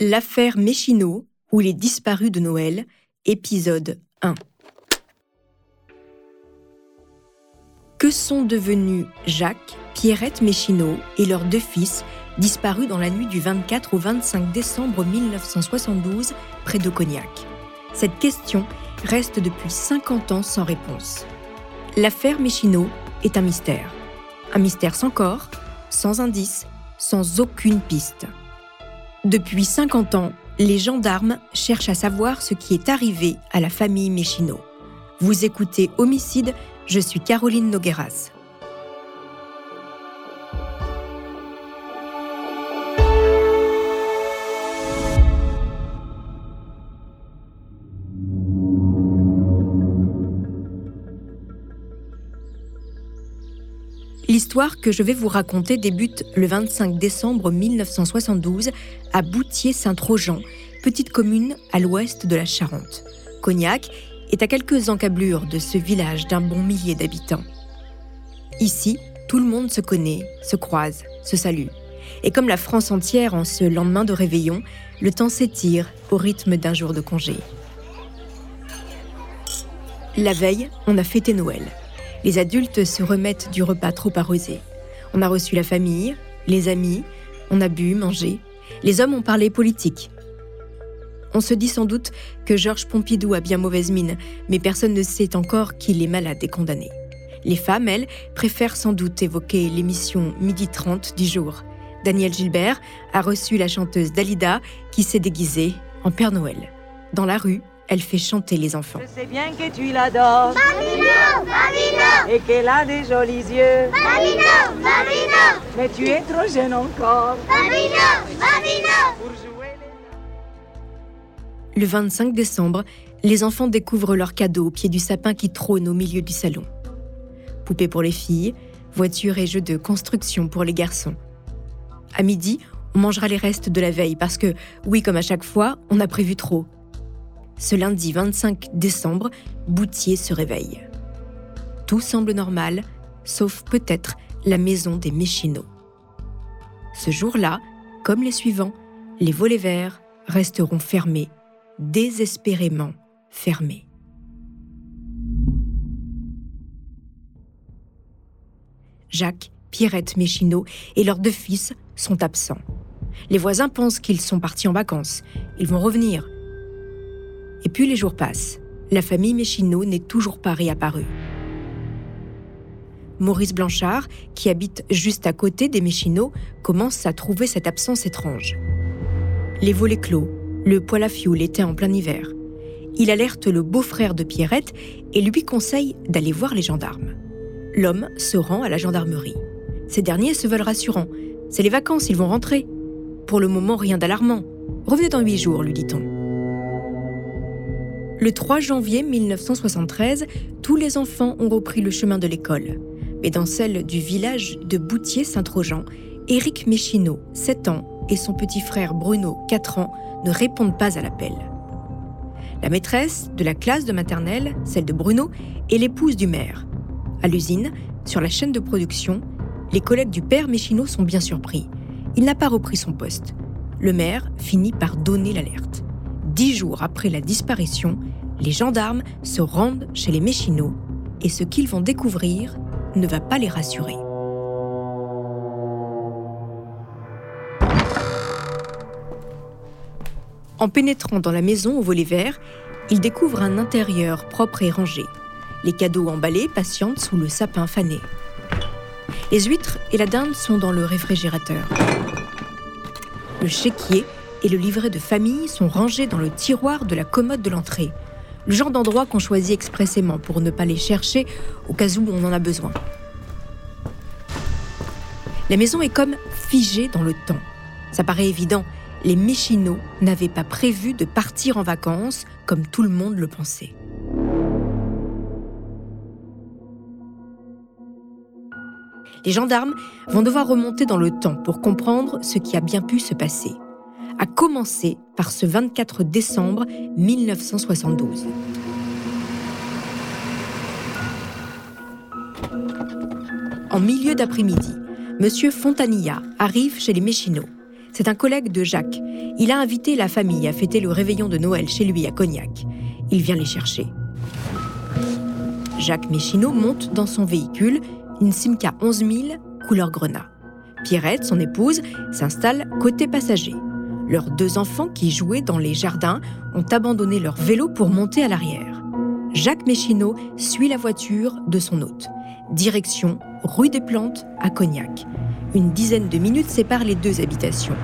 L'affaire Méchineau ou les disparus de Noël, épisode 1. Que sont devenus Jacques, Pierrette Méchineau et leurs deux fils, disparus dans la nuit du 24 au 25 décembre 1972 près de Cognac? Cette question reste depuis 50 ans sans réponse. L'affaire Méchineau est un mystère. Un mystère sans corps, sans indice, sans aucune piste. Depuis 50 ans, les gendarmes cherchent à savoir ce qui est arrivé à la famille Méchineau. Vous écoutez Homicide, je suis Caroline Nogueras. L'histoire que je vais vous raconter débute le 25 décembre 1972 à Boutier-Saint-Trojan, petite commune à l'ouest de la Charente. Cognac est à quelques encablures de ce village d'un bon millier d'habitants. Ici, tout le monde se connaît, se croise, se salue. Et comme la France entière en ce lendemain de réveillon, le temps s'étire au rythme d'un jour de congé. La veille, on a fêté Noël les adultes se remettent du repas trop arrosé. On a reçu la famille, les amis, on a bu, mangé. Les hommes ont parlé politique. On se dit sans doute que Georges Pompidou a bien mauvaise mine, mais personne ne sait encore qu'il est malade et condamné. Les femmes, elles, préfèrent sans doute évoquer l'émission Midi 30 du jour. Daniel Gilbert a reçu la chanteuse Dalida qui s'est déguisée en Père Noël. Dans la rue, elle fait chanter les enfants. Je sais bien que tu l'adores. Et qu'elle a des jolis yeux. Mais tu es trop jeune encore. Le 25 décembre, les enfants découvrent leurs cadeaux au pied du sapin qui trône au milieu du salon. Poupées pour les filles, voitures et jeux de construction pour les garçons. À midi, on mangera les restes de la veille parce que, oui, comme à chaque fois, on a prévu trop. Ce lundi 25 décembre, Boutier se réveille. Tout semble normal, sauf peut-être la maison des Méchineaux. Ce jour-là, comme les suivants, les volets verts resteront fermés, désespérément fermés. Jacques, Pierrette Méchineau et leurs deux fils sont absents. Les voisins pensent qu'ils sont partis en vacances. Ils vont revenir, et puis les jours passent. La famille Méchineau n'est toujours pas réapparue. Maurice Blanchard, qui habite juste à côté des Méchineaux, commence à trouver cette absence étrange. Les volets clos, le poêle à fioul était en plein hiver. Il alerte le beau-frère de Pierrette et lui conseille d'aller voir les gendarmes. L'homme se rend à la gendarmerie. Ces derniers se veulent rassurants. C'est les vacances, ils vont rentrer. Pour le moment, rien d'alarmant. Revenez dans huit jours, lui dit-on. Le 3 janvier 1973, tous les enfants ont repris le chemin de l'école. Mais dans celle du village de Boutier-Saint-Trojan, Éric Méchineau, 7 ans, et son petit frère Bruno, 4 ans, ne répondent pas à l'appel. La maîtresse de la classe de maternelle, celle de Bruno, est l'épouse du maire. À l'usine, sur la chaîne de production, les collègues du père Méchineau sont bien surpris. Il n'a pas repris son poste. Le maire finit par donner l'alerte. Dix jours après la disparition, les gendarmes se rendent chez les Méchineaux et ce qu'ils vont découvrir ne va pas les rassurer. En pénétrant dans la maison au volet vert, ils découvrent un intérieur propre et rangé. Les cadeaux emballés patientent sous le sapin fané. Les huîtres et la dinde sont dans le réfrigérateur. Le chéquier et le livret de famille sont rangés dans le tiroir de la commode de l'entrée. Le genre d'endroit qu'on choisit expressément pour ne pas les chercher au cas où on en a besoin. La maison est comme figée dans le temps. Ça paraît évident, les Méchineaux n'avaient pas prévu de partir en vacances comme tout le monde le pensait. Les gendarmes vont devoir remonter dans le temps pour comprendre ce qui a bien pu se passer a commencé par ce 24 décembre 1972. En milieu d'après-midi, M. Fontanilla arrive chez les Méchineaux. C'est un collègue de Jacques. Il a invité la famille à fêter le réveillon de Noël chez lui à Cognac. Il vient les chercher. Jacques Méchineau monte dans son véhicule, une Simca 11000 couleur grenat. Pierrette, son épouse, s'installe côté passager. Leurs deux enfants qui jouaient dans les jardins ont abandonné leur vélo pour monter à l'arrière. Jacques Méchineau suit la voiture de son hôte. Direction rue des Plantes à Cognac. Une dizaine de minutes séparent les deux habitations.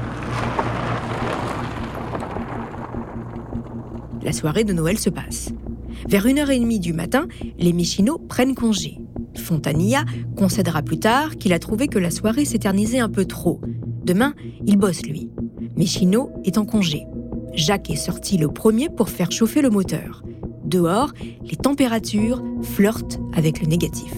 La soirée de Noël se passe. Vers 1h30 du matin, les Méchineaux prennent congé. Fontanilla concédera plus tard qu'il a trouvé que la soirée s'éternisait un peu trop. Demain, il bosse lui. Méchineau est en congé. Jacques est sorti le premier pour faire chauffer le moteur. Dehors, les températures flirtent avec le négatif.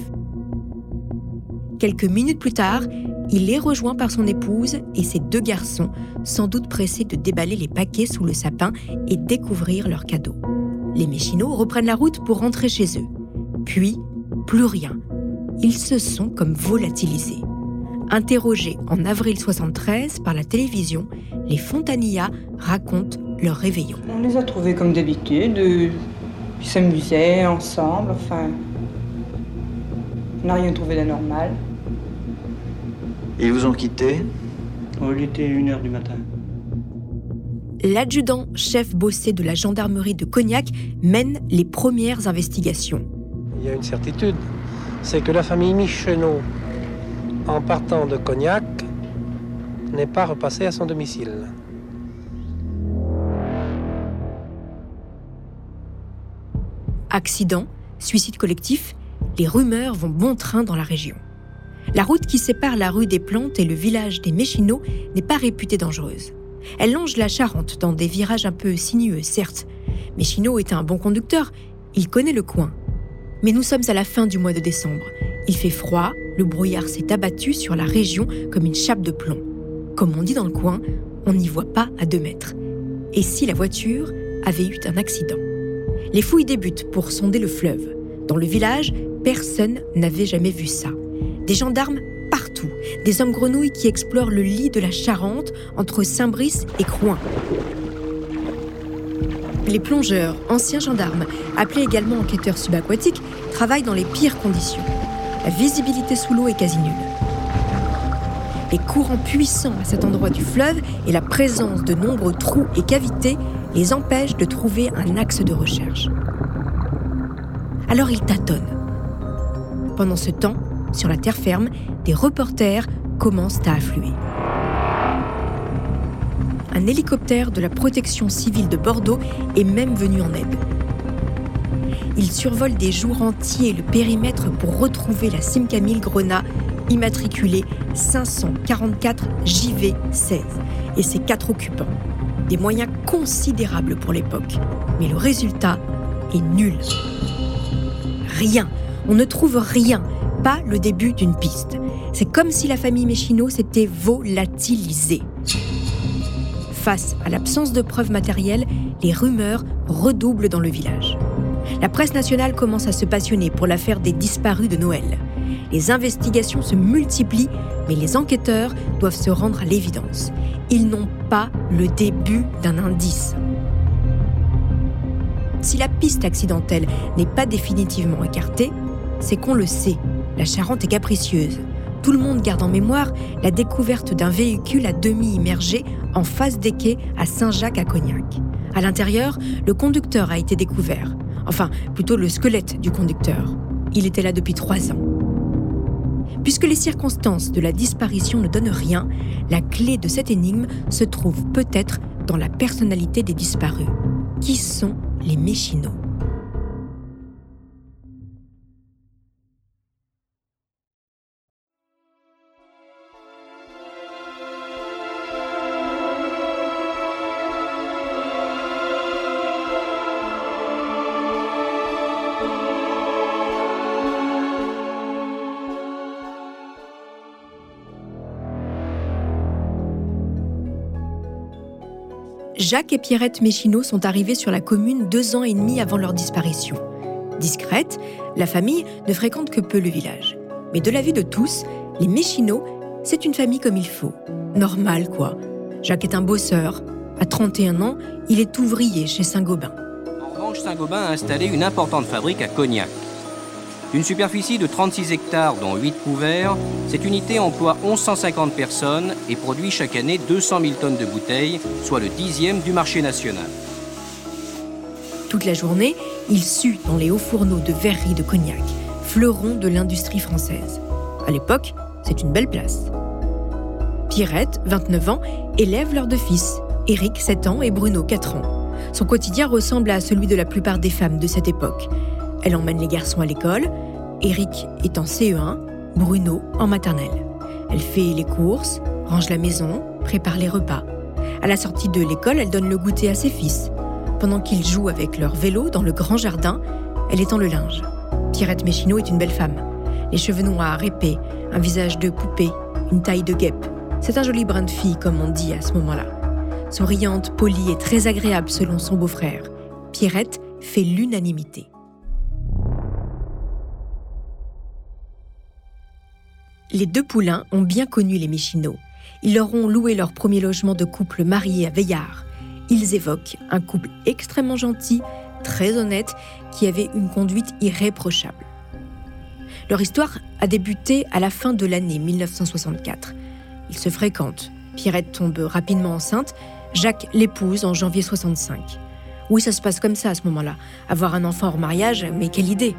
Quelques minutes plus tard, il est rejoint par son épouse et ses deux garçons, sans doute pressés de déballer les paquets sous le sapin et découvrir leurs cadeaux. Les Méchinots reprennent la route pour rentrer chez eux. Puis, plus rien. Ils se sont comme volatilisés. Interrogés en avril 73 par la télévision, les Fontanilla racontent leur réveillon. On les a trouvés comme d'habitude, ils s'amusaient ensemble, enfin. On n'a rien trouvé d'anormal. Ils vous ont quitté? Oh, il était 1h du matin. L'adjudant chef bossé de la gendarmerie de Cognac mène les premières investigations. Il y a une certitude, c'est que la famille Micheneau, en partant de Cognac, n'est pas repassée à son domicile. Accident, suicide collectif, les rumeurs vont bon train dans la région. La route qui sépare la rue des Plantes et le village des Méchinots n'est pas réputée dangereuse. Elle longe la Charente dans des virages un peu sinueux, certes. Méchino est un bon conducteur, il connaît le coin. Mais nous sommes à la fin du mois de décembre. Il fait froid, le brouillard s'est abattu sur la région comme une chape de plomb. Comme on dit dans le coin, on n'y voit pas à deux mètres. Et si la voiture avait eu un accident? Les fouilles débutent pour sonder le fleuve. Dans le village, personne n'avait jamais vu ça. Des gendarmes partout, des hommes grenouilles qui explorent le lit de la Charente entre Saint-Brice et Crouin. Les plongeurs, anciens gendarmes, appelés également enquêteurs subaquatiques, travaillent dans les pires conditions. La visibilité sous l'eau est quasi nulle. Les courants puissants à cet endroit du fleuve et la présence de nombreux trous et cavités les empêchent de trouver un axe de recherche. Alors ils tâtonnent. Pendant ce temps, sur la terre ferme, des reporters commencent à affluer. Un hélicoptère de la protection civile de Bordeaux est même venu en aide. Il survole des jours entiers le périmètre pour retrouver la Simca 1000 Grenat immatriculée 544 JV16 et ses quatre occupants. Des moyens considérables pour l'époque, mais le résultat est nul. Rien, on ne trouve rien, pas le début d'une piste. C'est comme si la famille Méchino s'était volatilisée. Face à l'absence de preuves matérielles, les rumeurs redoublent dans le village. La presse nationale commence à se passionner pour l'affaire des disparus de Noël. Les investigations se multiplient, mais les enquêteurs doivent se rendre à l'évidence. Ils n'ont pas le début d'un indice. Si la piste accidentelle n'est pas définitivement écartée, c'est qu'on le sait. La Charente est capricieuse. Tout le monde garde en mémoire la découverte d'un véhicule à demi immergé en face des quais à Saint-Jacques à Cognac. À l'intérieur, le conducteur a été découvert. Enfin, plutôt le squelette du conducteur. Il était là depuis trois ans. Puisque les circonstances de la disparition ne donnent rien, la clé de cette énigme se trouve peut-être dans la personnalité des disparus. Qui sont les Méchinots Jacques et Pierrette Méchineau sont arrivés sur la commune deux ans et demi avant leur disparition. Discrète, la famille ne fréquente que peu le village. Mais de la vue de tous, les Méchineaux, c'est une famille comme il faut. Normal, quoi. Jacques est un bosseur. À 31 ans, il est ouvrier chez Saint-Gobain. En revanche, Saint-Gobain a installé une importante fabrique à Cognac. D'une superficie de 36 hectares, dont 8 couverts, cette unité emploie 1150 personnes et produit chaque année 200 000 tonnes de bouteilles, soit le dixième du marché national. Toute la journée, il sue dans les hauts fourneaux de verrerie de Cognac, fleuron de l'industrie française. À l'époque, c'est une belle place. Pierrette, 29 ans, élève leurs deux fils, Éric, 7 ans, et Bruno, 4 ans. Son quotidien ressemble à celui de la plupart des femmes de cette époque. Elle emmène les garçons à l'école. Eric est en CE1, Bruno en maternelle. Elle fait les courses, range la maison, prépare les repas. À la sortie de l'école, elle donne le goûter à ses fils. Pendant qu'ils jouent avec leur vélo dans le grand jardin, elle étend le linge. Pierrette Méchineau est une belle femme. Les cheveux noirs, épais, un visage de poupée, une taille de guêpe. C'est un joli brin de fille, comme on dit à ce moment-là. Souriante, polie et très agréable selon son beau-frère. Pierrette fait l'unanimité. Les deux poulains ont bien connu les Méchineaux. Ils leur ont loué leur premier logement de couple marié à Veillard. Ils évoquent un couple extrêmement gentil, très honnête, qui avait une conduite irréprochable. Leur histoire a débuté à la fin de l'année 1964. Ils se fréquentent. Pierrette tombe rapidement enceinte. Jacques l'épouse en janvier 65. Oui, ça se passe comme ça à ce moment-là. Avoir un enfant hors mariage, mais quelle idée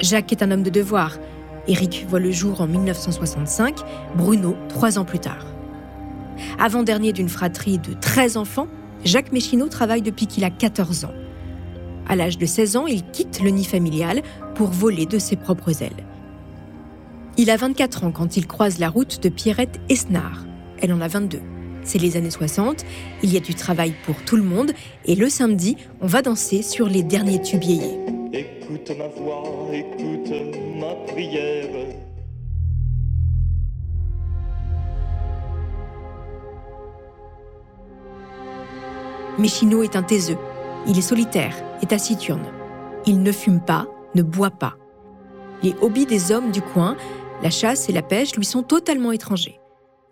Jacques est un homme de devoir. Éric voit le jour en 1965, Bruno trois ans plus tard. Avant-dernier d'une fratrie de 13 enfants, Jacques Méchineau travaille depuis qu'il a 14 ans. À l'âge de 16 ans, il quitte le nid familial pour voler de ses propres ailes. Il a 24 ans quand il croise la route de Pierrette Esnard. Elle en a 22. C'est les années 60, il y a du travail pour tout le monde et le samedi, on va danser sur les derniers tubes Écoute ma voix, écoute ma prière. Méchineau est un taiseux. Il est solitaire et taciturne. Il ne fume pas, ne boit pas. Les hobbies des hommes du coin, la chasse et la pêche, lui sont totalement étrangers.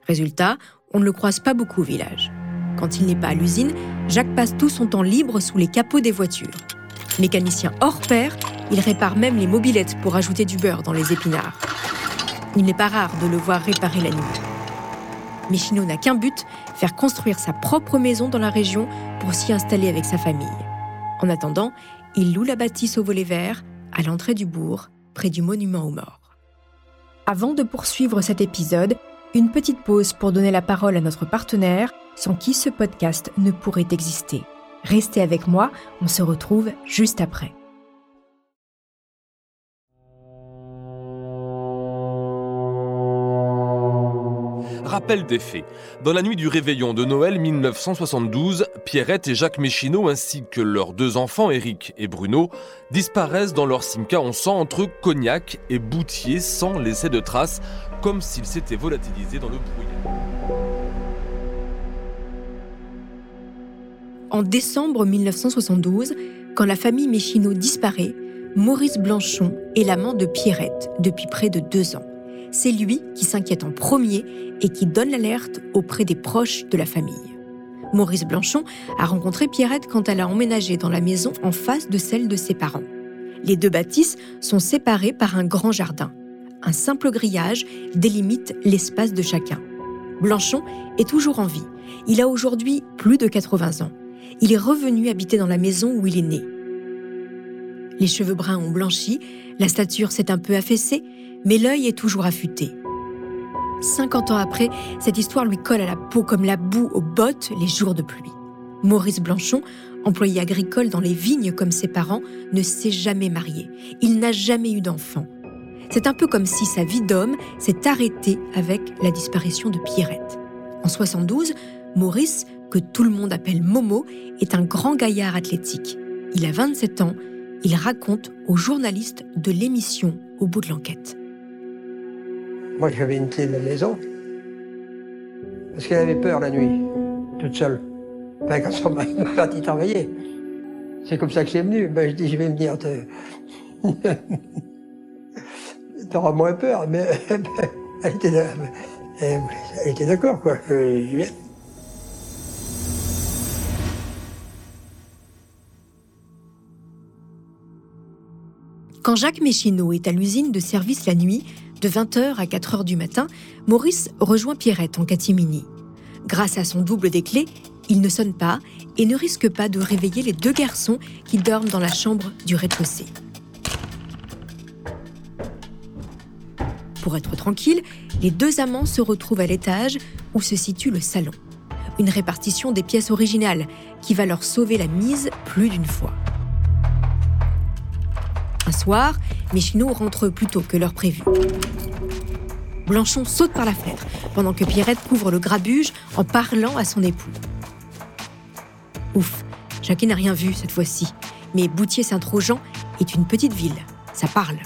Résultat, on ne le croise pas beaucoup au village. Quand il n'est pas à l'usine, Jacques passe tout son temps libre sous les capots des voitures. Mécanicien hors pair, il répare même les mobilettes pour ajouter du beurre dans les épinards. Il n'est pas rare de le voir réparer la nuit. Michino n'a qu'un but, faire construire sa propre maison dans la région pour s'y installer avec sa famille. En attendant, il loue la bâtisse au volet vert, à l'entrée du bourg, près du monument aux morts. Avant de poursuivre cet épisode, une petite pause pour donner la parole à notre partenaire, sans qui ce podcast ne pourrait exister. Restez avec moi, on se retrouve juste après. Rappel des faits. Dans la nuit du réveillon de Noël 1972, Pierrette et Jacques Méchineau ainsi que leurs deux enfants, Éric et Bruno, disparaissent dans leur Simca en sang entre Cognac et Boutier sans laisser de traces, comme s'ils s'étaient volatilisés dans le brouillard. En décembre 1972, quand la famille Méchineau disparaît, Maurice Blanchon est l'amant de Pierrette depuis près de deux ans c'est lui qui s'inquiète en premier et qui donne l'alerte auprès des proches de la famille. Maurice Blanchon a rencontré Pierrette quand elle a emménagé dans la maison en face de celle de ses parents. Les deux bâtisses sont séparées par un grand jardin. Un simple grillage délimite l'espace de chacun. Blanchon est toujours en vie. Il a aujourd'hui plus de 80 ans. Il est revenu habiter dans la maison où il est né. Les cheveux bruns ont blanchi, la stature s'est un peu affaissée, mais l'œil est toujours affûté. 50 ans après, cette histoire lui colle à la peau comme la boue aux bottes les jours de pluie. Maurice Blanchon, employé agricole dans les vignes comme ses parents, ne s'est jamais marié. Il n'a jamais eu d'enfant. C'est un peu comme si sa vie d'homme s'est arrêtée avec la disparition de Pierrette. En 72, Maurice, que tout le monde appelle Momo, est un grand gaillard athlétique. Il a 27 ans. Il raconte aux journalistes de l'émission Au bout de l'enquête. Moi, j'avais une clé de la maison. Parce qu'elle avait peur la nuit, toute seule. Ben, quand son mari m'a parti travailler. C'est comme ça que c'est venu. Ben, je dis, je vais venir te. T'auras moins peur, mais elle était, elle était d'accord, quoi. Je Quand Jacques Méchineau est à l'usine de service la nuit, de 20h à 4h du matin, Maurice rejoint Pierrette en catimini. Grâce à son double des clés, il ne sonne pas et ne risque pas de réveiller les deux garçons qui dorment dans la chambre du rez-de-chaussée. Pour être tranquille, les deux amants se retrouvent à l'étage où se situe le salon. Une répartition des pièces originales qui va leur sauver la mise plus d'une fois. Un soir, Méchineau rentre plus tôt que l'heure prévue. Blanchon saute par la fenêtre pendant que Pierrette couvre le grabuge en parlant à son époux. Ouf, Jacquet n'a rien vu cette fois-ci, mais Boutier-Saint-Trojan est une petite ville, ça parle.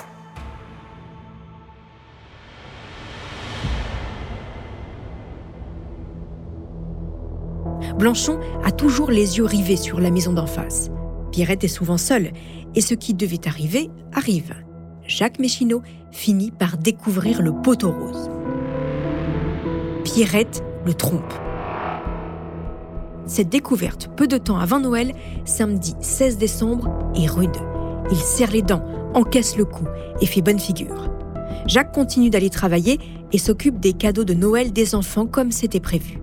Blanchon a toujours les yeux rivés sur la maison d'en face. Pierrette est souvent seule, et ce qui devait arriver arrive. Jacques Méchineau finit par découvrir le poteau rose. Pierrette le trompe. Cette découverte, peu de temps avant Noël, samedi 16 décembre, est rude. Il serre les dents, encaisse le coup et fait bonne figure. Jacques continue d'aller travailler et s'occupe des cadeaux de Noël des enfants comme c'était prévu.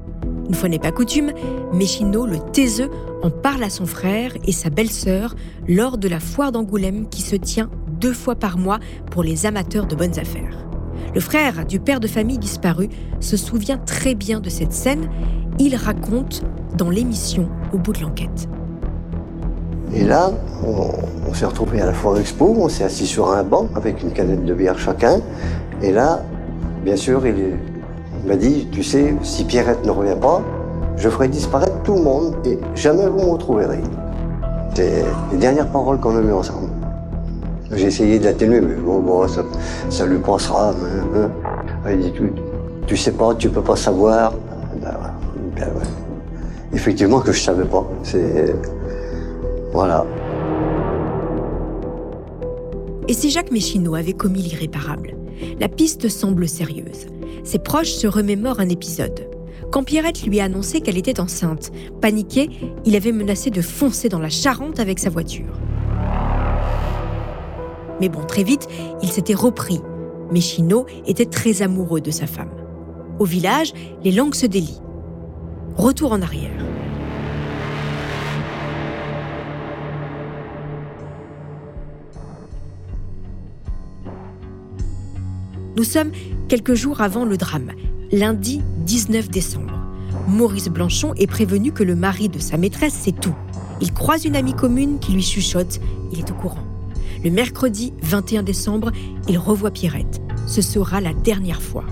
Une fois n'est pas coutume, Méchineau, le taiseux, en parle à son frère et sa belle-sœur lors de la foire d'Angoulême qui se tient deux fois par mois pour les amateurs de bonnes affaires. Le frère du père de famille disparu se souvient très bien de cette scène. Il raconte dans l'émission Au bout de l'enquête. Et là, on, s'est retrouvés à la foire expo, on s'est assis sur un banc avec une canette de bière chacun. Et là, bien sûr, il, il m'a dit, tu sais, si Pierrette ne revient pas, je ferai disparaître tout le monde et jamais vous me retrouverez. C'est les dernières paroles qu'on a eues ensemble. J'ai essayé d'atténuer, mais bon, ça, ça, lui passera. Hein. Il dit, tu, tu sais pas, tu peux pas savoir. Ben, ben Effectivement que je savais pas. C'est voilà. Et si Jacques Méchineau avait commis l'irréparable? La piste semble sérieuse. Ses proches se remémorent un épisode. Quand Pierrette lui a annoncé qu'elle était enceinte, paniqué, il avait menacé de foncer dans la Charente avec sa voiture. Mais bon, très vite, il s'était repris. Méchineau était très amoureux de sa femme. Au village, les langues se délient. Retour en arrière. Nous sommes quelques jours avant le drame, lundi 19 décembre. Maurice Blanchon est prévenu que le mari de sa maîtresse sait tout. Il croise une amie commune qui lui chuchote, il est au courant. Le mercredi 21 décembre, il revoit Pierrette. Ce sera la dernière fois.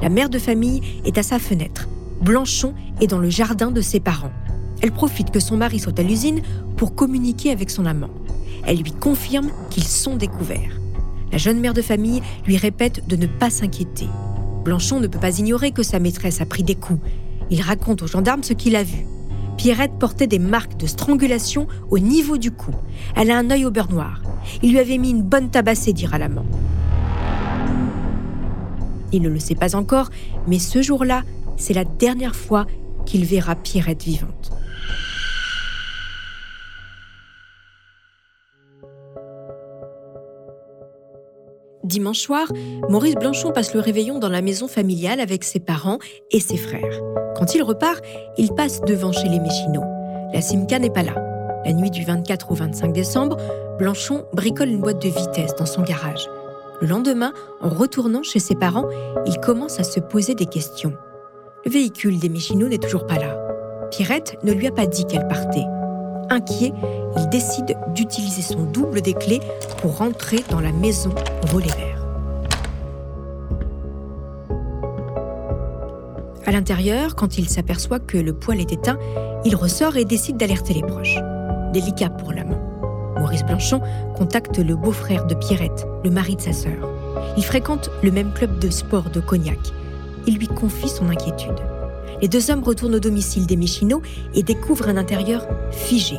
La mère de famille est à sa fenêtre. Blanchon est dans le jardin de ses parents. Elle profite que son mari soit à l'usine pour communiquer avec son amant. Elle lui confirme qu'ils sont découverts. La jeune mère de famille lui répète de ne pas s'inquiéter. Blanchon ne peut pas ignorer que sa maîtresse a pris des coups. Il raconte aux gendarmes ce qu'il a vu. Pierrette portait des marques de strangulation au niveau du cou. Elle a un œil au beurre noir. Il lui avait mis une bonne tabassée, dira l'amant. Il ne le sait pas encore, mais ce jour-là, c'est la dernière fois qu'il verra Pierrette vivante. Dimanche soir, Maurice Blanchon passe le réveillon dans la maison familiale avec ses parents et ses frères. Quand il repart, il passe devant chez les Méchineaux. La Simca n'est pas là. La nuit du 24 au 25 décembre, Blanchon bricole une boîte de vitesse dans son garage. Le lendemain, en retournant chez ses parents, il commence à se poser des questions. Le véhicule des Méchineaux n'est toujours pas là. Pierrette ne lui a pas dit qu'elle partait. Inquiet, il décide d'utiliser son double des clés pour rentrer dans la maison volet vert. À l'intérieur, quand il s'aperçoit que le poêle est éteint, il ressort et décide d'alerter les proches. Délicat pour l'amant. Maurice Blanchon contacte le beau-frère de Pierrette, le mari de sa sœur. Il fréquente le même club de sport de Cognac. Il lui confie son inquiétude. Les deux hommes retournent au domicile des Michino et découvrent un intérieur figé.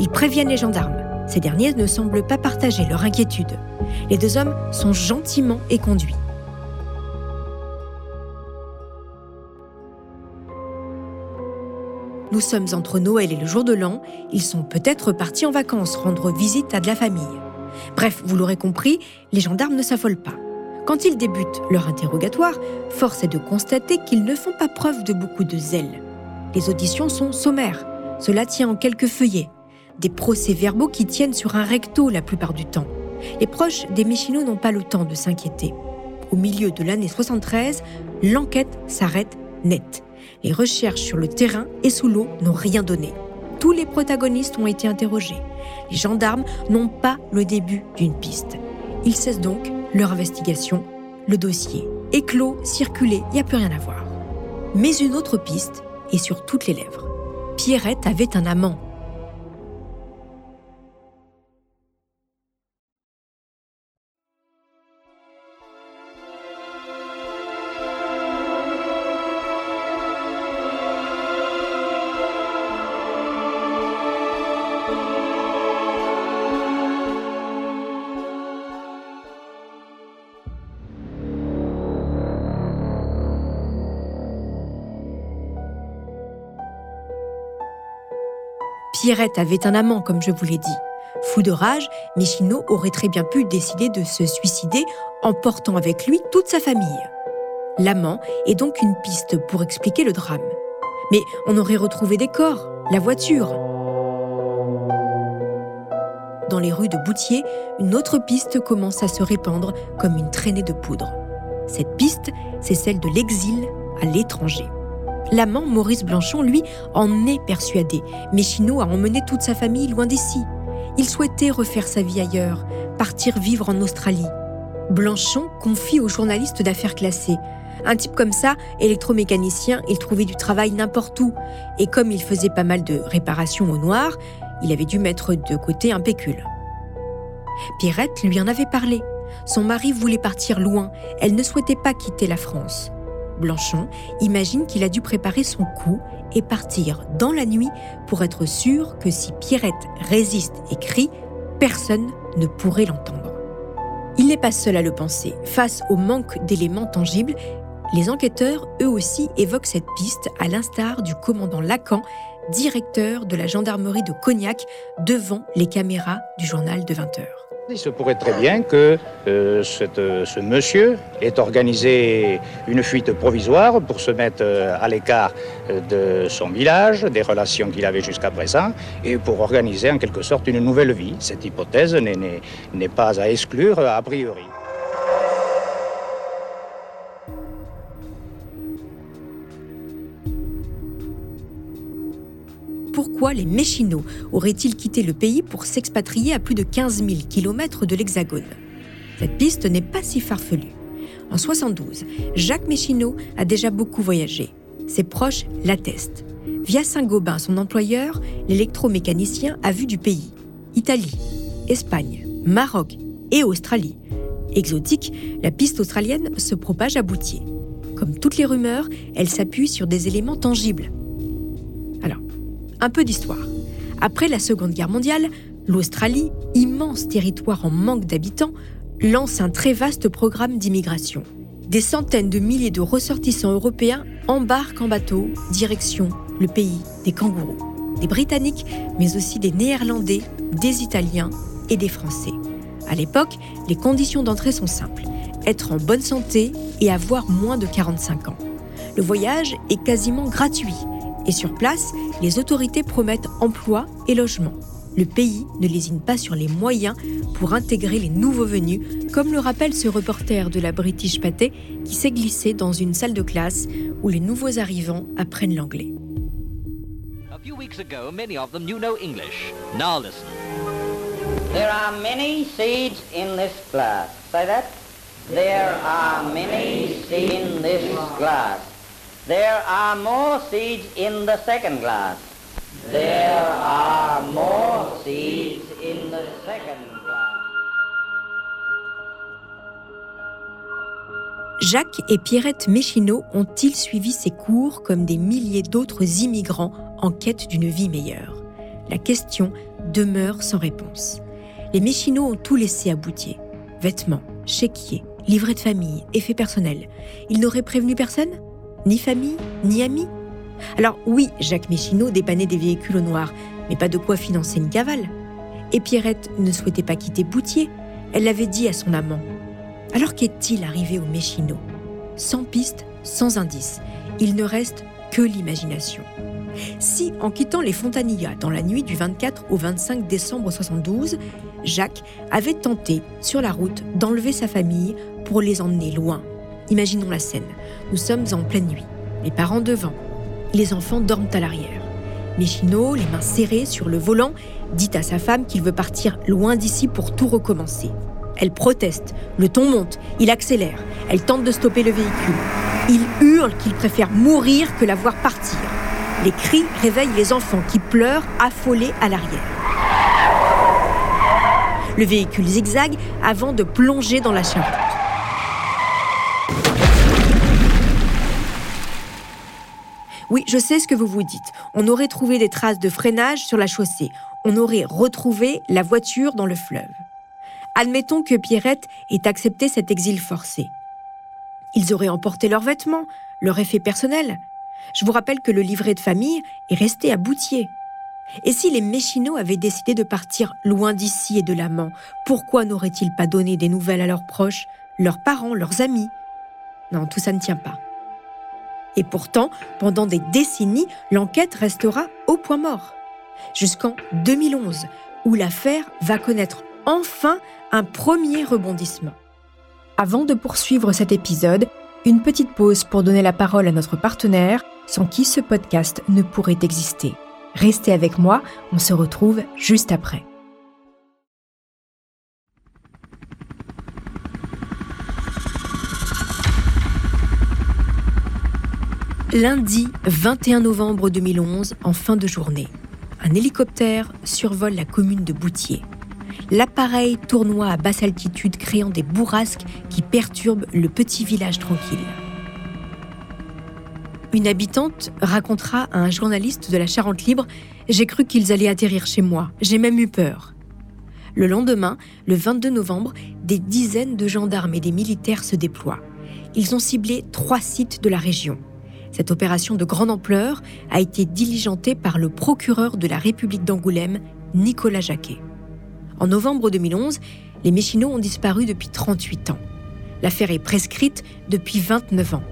Ils préviennent les gendarmes. Ces derniers ne semblent pas partager leur inquiétude. Les deux hommes sont gentiment éconduits. Nous sommes entre Noël et le jour de l'an. Ils sont peut-être partis en vacances rendre visite à de la famille. Bref, vous l'aurez compris, les gendarmes ne s'affolent pas. Quand ils débutent leur interrogatoire, force est de constater qu'ils ne font pas preuve de beaucoup de zèle. Les auditions sont sommaires. Cela tient en quelques feuillets. Des procès-verbaux qui tiennent sur un recto la plupart du temps. Les proches des Michino n'ont pas le temps de s'inquiéter. Au milieu de l'année 73, l'enquête s'arrête net. Les recherches sur le terrain et sous l'eau n'ont rien donné. Tous les protagonistes ont été interrogés. Les gendarmes n'ont pas le début d'une piste. Ils cessent donc leur investigation. Le dossier est clos, circulé, il n'y a plus rien à voir. Mais une autre piste est sur toutes les lèvres. Pierrette avait un amant. Pierrette avait un amant, comme je vous l'ai dit. Fou de rage, Michino aurait très bien pu décider de se suicider en portant avec lui toute sa famille. L'amant est donc une piste pour expliquer le drame. Mais on aurait retrouvé des corps, la voiture. Dans les rues de Boutier, une autre piste commence à se répandre comme une traînée de poudre. Cette piste, c'est celle de l'exil à l'étranger. L'amant Maurice Blanchon, lui, en est persuadé. Méchino a emmené toute sa famille loin d'ici. Il souhaitait refaire sa vie ailleurs, partir vivre en Australie. Blanchon confie au journaliste d'affaires classées. Un type comme ça, électromécanicien, il trouvait du travail n'importe où. Et comme il faisait pas mal de réparations au noir, il avait dû mettre de côté un pécule. Pierrette lui en avait parlé. Son mari voulait partir loin. Elle ne souhaitait pas quitter la France. Blanchon imagine qu'il a dû préparer son coup et partir dans la nuit pour être sûr que si Pierrette résiste et crie, personne ne pourrait l'entendre. Il n'est pas seul à le penser. Face au manque d'éléments tangibles, les enquêteurs, eux aussi, évoquent cette piste à l'instar du commandant Lacan, directeur de la gendarmerie de Cognac, devant les caméras du journal de 20 heures. Il se pourrait très bien que euh, ce monsieur ait organisé une fuite provisoire pour se mettre euh, à l'écart euh, de son village, des relations qu'il avait jusqu'à présent, et pour organiser en quelque sorte une nouvelle vie. Cette hypothèse n'est pas à exclure a priori. Pourquoi les Méchinots auraient-ils quitté le pays pour s'expatrier à plus de 15 000 km de l'Hexagone? Cette piste n'est pas si farfelue. En 72, Jacques Méchineau a déjà beaucoup voyagé. Ses proches l'attestent. Via Saint-Gobain, son employeur, l'électromécanicien a vu du pays. Italie, Espagne, Maroc et Australie. Exotique, la piste australienne se propage à Boutier. Comme toutes les rumeurs, elle s'appuie sur des éléments tangibles, un peu d'histoire. Après la Seconde Guerre mondiale, l'Australie, immense territoire en manque d'habitants, lance un très vaste programme d'immigration. Des centaines de milliers de ressortissants européens embarquent en bateau, direction le pays des kangourous. Des Britanniques, mais aussi des Néerlandais, des Italiens et des Français. À l'époque, les conditions d'entrée sont simples. Être en bonne santé et avoir moins de 45 ans. Le voyage est quasiment gratuit et sur place, les autorités promettent emploi et logement. Le pays ne lésine pas sur les moyens pour intégrer les nouveaux venus, comme le rappelle ce reporter de la British Pathé qui s'est glissé dans une salle de classe où les nouveaux arrivants apprennent l'anglais. A few weeks ago, many of them knew no English. Now listen. There are many seeds in this glass. Say that? There are many seeds in this glass. There are more seeds in the second glass. There are more seeds in the second glass. Jacques et Pierrette Méchineau ont-ils suivi ces cours comme des milliers d'autres immigrants en quête d'une vie meilleure? La question demeure sans réponse. Les Méchineaux ont tout laissé à Boutier. Vêtements, chéquiers, livrets de famille, effets personnels. Ils n'auraient prévenu personne? Ni famille, ni amis. Alors oui, Jacques Méchineau dépannait des véhicules au noir, mais pas de quoi financer une cavale. Et Pierrette ne souhaitait pas quitter Boutier. Elle l'avait dit à son amant. Alors qu'est-il arrivé au Méchino Sans piste, sans indice. Il ne reste que l'imagination. Si, en quittant les Fontanillas dans la nuit du 24 au 25 décembre 72, Jacques avait tenté, sur la route, d'enlever sa famille pour les emmener loin. Imaginons la scène. Nous sommes en pleine nuit. Les parents devant. Les enfants dorment à l'arrière. Méchino, les mains serrées sur le volant, dit à sa femme qu'il veut partir loin d'ici pour tout recommencer. Elle proteste, le ton monte, il accélère, elle tente de stopper le véhicule. Il hurle qu'il préfère mourir que la voir partir. Les cris réveillent les enfants qui pleurent affolés à l'arrière. Le véhicule zigzague avant de plonger dans la charrette. Oui, je sais ce que vous vous dites. On aurait trouvé des traces de freinage sur la chaussée. On aurait retrouvé la voiture dans le fleuve. Admettons que Pierrette ait accepté cet exil forcé. Ils auraient emporté leurs vêtements, leur effet personnel. Je vous rappelle que le livret de famille est resté à Boutier. Et si les Méchinots avaient décidé de partir loin d'ici et de l'amant, pourquoi n'auraient-ils pas donné des nouvelles à leurs proches, leurs parents, leurs amis? Non, tout ça ne tient pas. Et pourtant, pendant des décennies, l'enquête restera au point mort. Jusqu'en 2011, où l'affaire va connaître enfin un premier rebondissement. Avant de poursuivre cet épisode, une petite pause pour donner la parole à notre partenaire, sans qui ce podcast ne pourrait exister. Restez avec moi, on se retrouve juste après. Lundi 21 novembre 2011, en fin de journée, un hélicoptère survole la commune de Boutier. L'appareil tournoie à basse altitude, créant des bourrasques qui perturbent le petit village tranquille. Une habitante racontera à un journaliste de la Charente Libre J'ai cru qu'ils allaient atterrir chez moi, j'ai même eu peur. Le lendemain, le 22 novembre, des dizaines de gendarmes et des militaires se déploient. Ils ont ciblé trois sites de la région. Cette opération de grande ampleur a été diligentée par le procureur de la République d'Angoulême, Nicolas Jacquet. En novembre 2011, les Méchinots ont disparu depuis 38 ans. L'affaire est prescrite depuis 29 ans.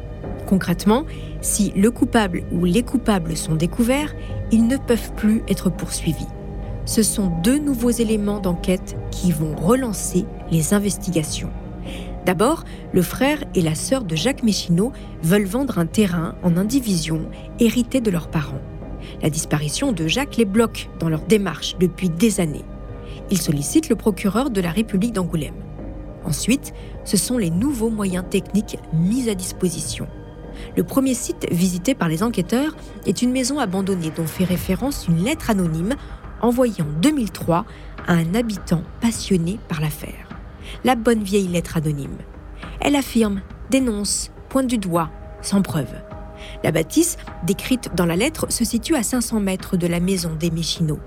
Concrètement, si le coupable ou les coupables sont découverts, ils ne peuvent plus être poursuivis. Ce sont deux nouveaux éléments d'enquête qui vont relancer les investigations. D'abord, le frère et la sœur de Jacques Méchineau veulent vendre un terrain en indivision hérité de leurs parents. La disparition de Jacques les bloque dans leur démarche depuis des années. Ils sollicitent le procureur de la République d'Angoulême. Ensuite, ce sont les nouveaux moyens techniques mis à disposition. Le premier site visité par les enquêteurs est une maison abandonnée dont fait référence une lettre anonyme envoyée en 2003 à un habitant passionné par l'affaire la bonne vieille lettre anonyme. Elle affirme, dénonce, pointe du doigt, sans preuve. La bâtisse, décrite dans la lettre, se situe à 500 mètres de la maison des Méchinots.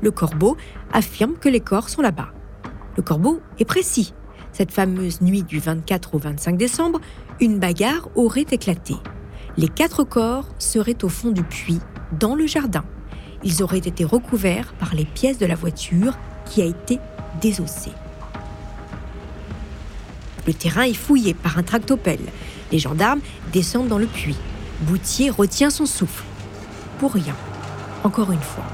Le corbeau affirme que les corps sont là-bas. Le corbeau est précis. Cette fameuse nuit du 24 au 25 décembre, une bagarre aurait éclaté. Les quatre corps seraient au fond du puits, dans le jardin. Ils auraient été recouverts par les pièces de la voiture qui a été désossée. Le terrain est fouillé par un tractopelle. Les gendarmes descendent dans le puits. Boutier retient son souffle. Pour rien. Encore une fois.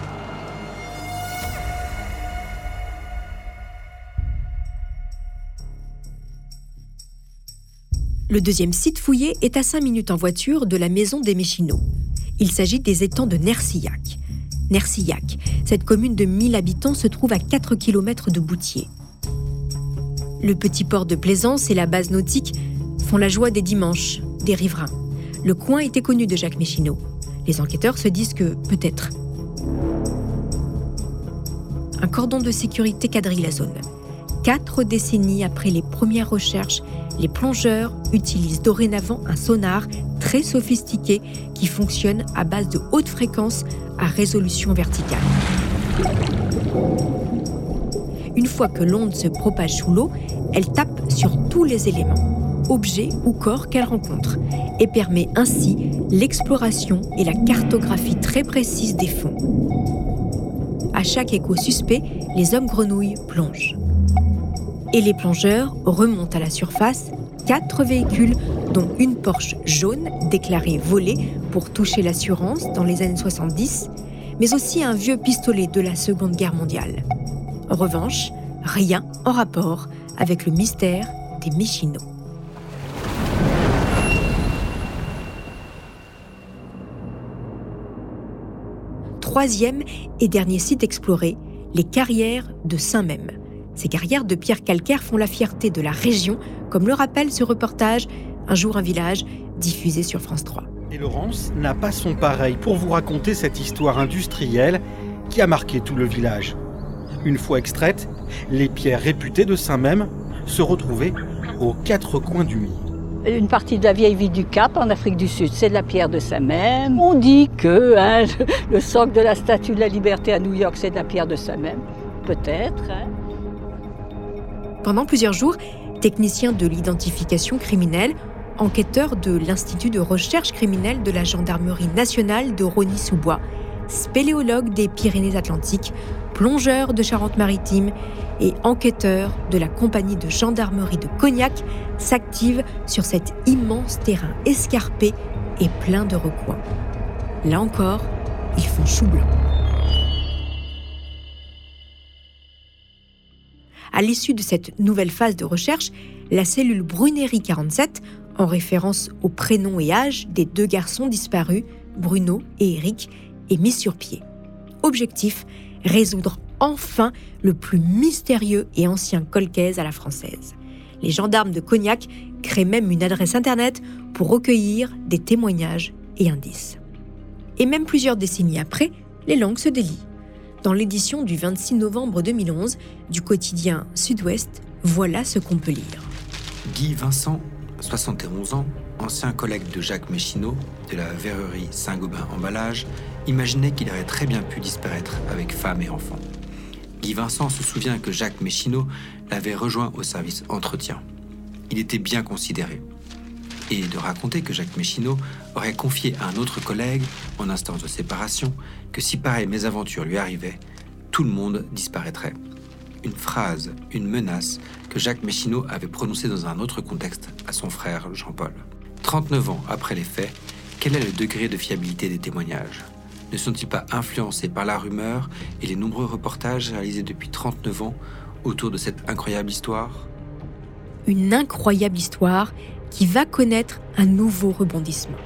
Le deuxième site fouillé est à 5 minutes en voiture de la maison des Méchinots. Il s'agit des étangs de Nercillac. Nercillac, cette commune de 1000 habitants se trouve à 4 km de Boutier. Le petit port de Plaisance et la base nautique font la joie des dimanches, des riverains. Le coin était connu de Jacques Méchineau. Les enquêteurs se disent que peut-être. Un cordon de sécurité quadrille la zone. Quatre décennies après les premières recherches, les plongeurs utilisent dorénavant un sonar très sophistiqué qui fonctionne à base de haute fréquence à résolution verticale. Une fois que l'onde se propage sous l'eau, elle tape sur tous les éléments, objets ou corps qu'elle rencontre, et permet ainsi l'exploration et la cartographie très précise des fonds. À chaque écho suspect, les hommes grenouilles plongent. Et les plongeurs remontent à la surface quatre véhicules, dont une Porsche jaune déclarée volée pour toucher l'assurance dans les années 70, mais aussi un vieux pistolet de la Seconde Guerre mondiale. En revanche, rien en rapport avec le mystère des Méchinots. Troisième et dernier site exploré, les carrières de Saint-Même. Ces carrières de pierre calcaire font la fierté de la région, comme le rappelle ce reportage Un jour un village, diffusé sur France 3. Et Laurence n'a pas son pareil pour vous raconter cette histoire industrielle qui a marqué tout le village. Une fois extraites, les pierres réputées de Saint-Même se retrouvaient aux quatre coins du Midi. Une partie de la vieille ville du Cap en Afrique du Sud, c'est de la pierre de Saint-Même. On dit que hein, le socle de la Statue de la Liberté à New York, c'est de la pierre de Saint-Même. Peut-être. Hein. Pendant plusieurs jours, techniciens de l'identification criminelle, enquêteurs de l'Institut de recherche criminelle de la Gendarmerie nationale de Rony-sous-Bois, spéléologues des Pyrénées-Atlantiques, plongeurs de Charente-Maritime et enquêteurs de la compagnie de gendarmerie de Cognac s'activent sur cet immense terrain escarpé et plein de recoins. Là encore, ils font chou blanc. À l'issue de cette nouvelle phase de recherche, la cellule Bruneri 47, en référence au prénom et âge des deux garçons disparus, Bruno et Eric, est mise sur pied. Objectif résoudre enfin le plus mystérieux et ancien colcaise à la française. Les gendarmes de Cognac créent même une adresse internet pour recueillir des témoignages et indices. Et même plusieurs décennies après, les langues se délient. Dans l'édition du 26 novembre 2011 du quotidien Sud-Ouest, voilà ce qu'on peut lire. Guy Vincent, 71 ans, ancien collègue de Jacques Méchineau de la verrerie Saint-Gobain Emballage, imaginait qu'il aurait très bien pu disparaître avec femme et enfants. Guy Vincent se souvient que Jacques Méchineau l'avait rejoint au service entretien. Il était bien considéré. Et de raconter que Jacques Méchineau aurait confié à un autre collègue, en instance de séparation, que si pareille mésaventure lui arrivait, tout le monde disparaîtrait. Une phrase, une menace que Jacques Méchineau avait prononcée dans un autre contexte à son frère Jean-Paul. 39 ans après les faits, quel est le degré de fiabilité des témoignages? Ne sont-ils pas influencés par la rumeur et les nombreux reportages réalisés depuis 39 ans autour de cette incroyable histoire? Une incroyable histoire qui va connaître un nouveau rebondissement.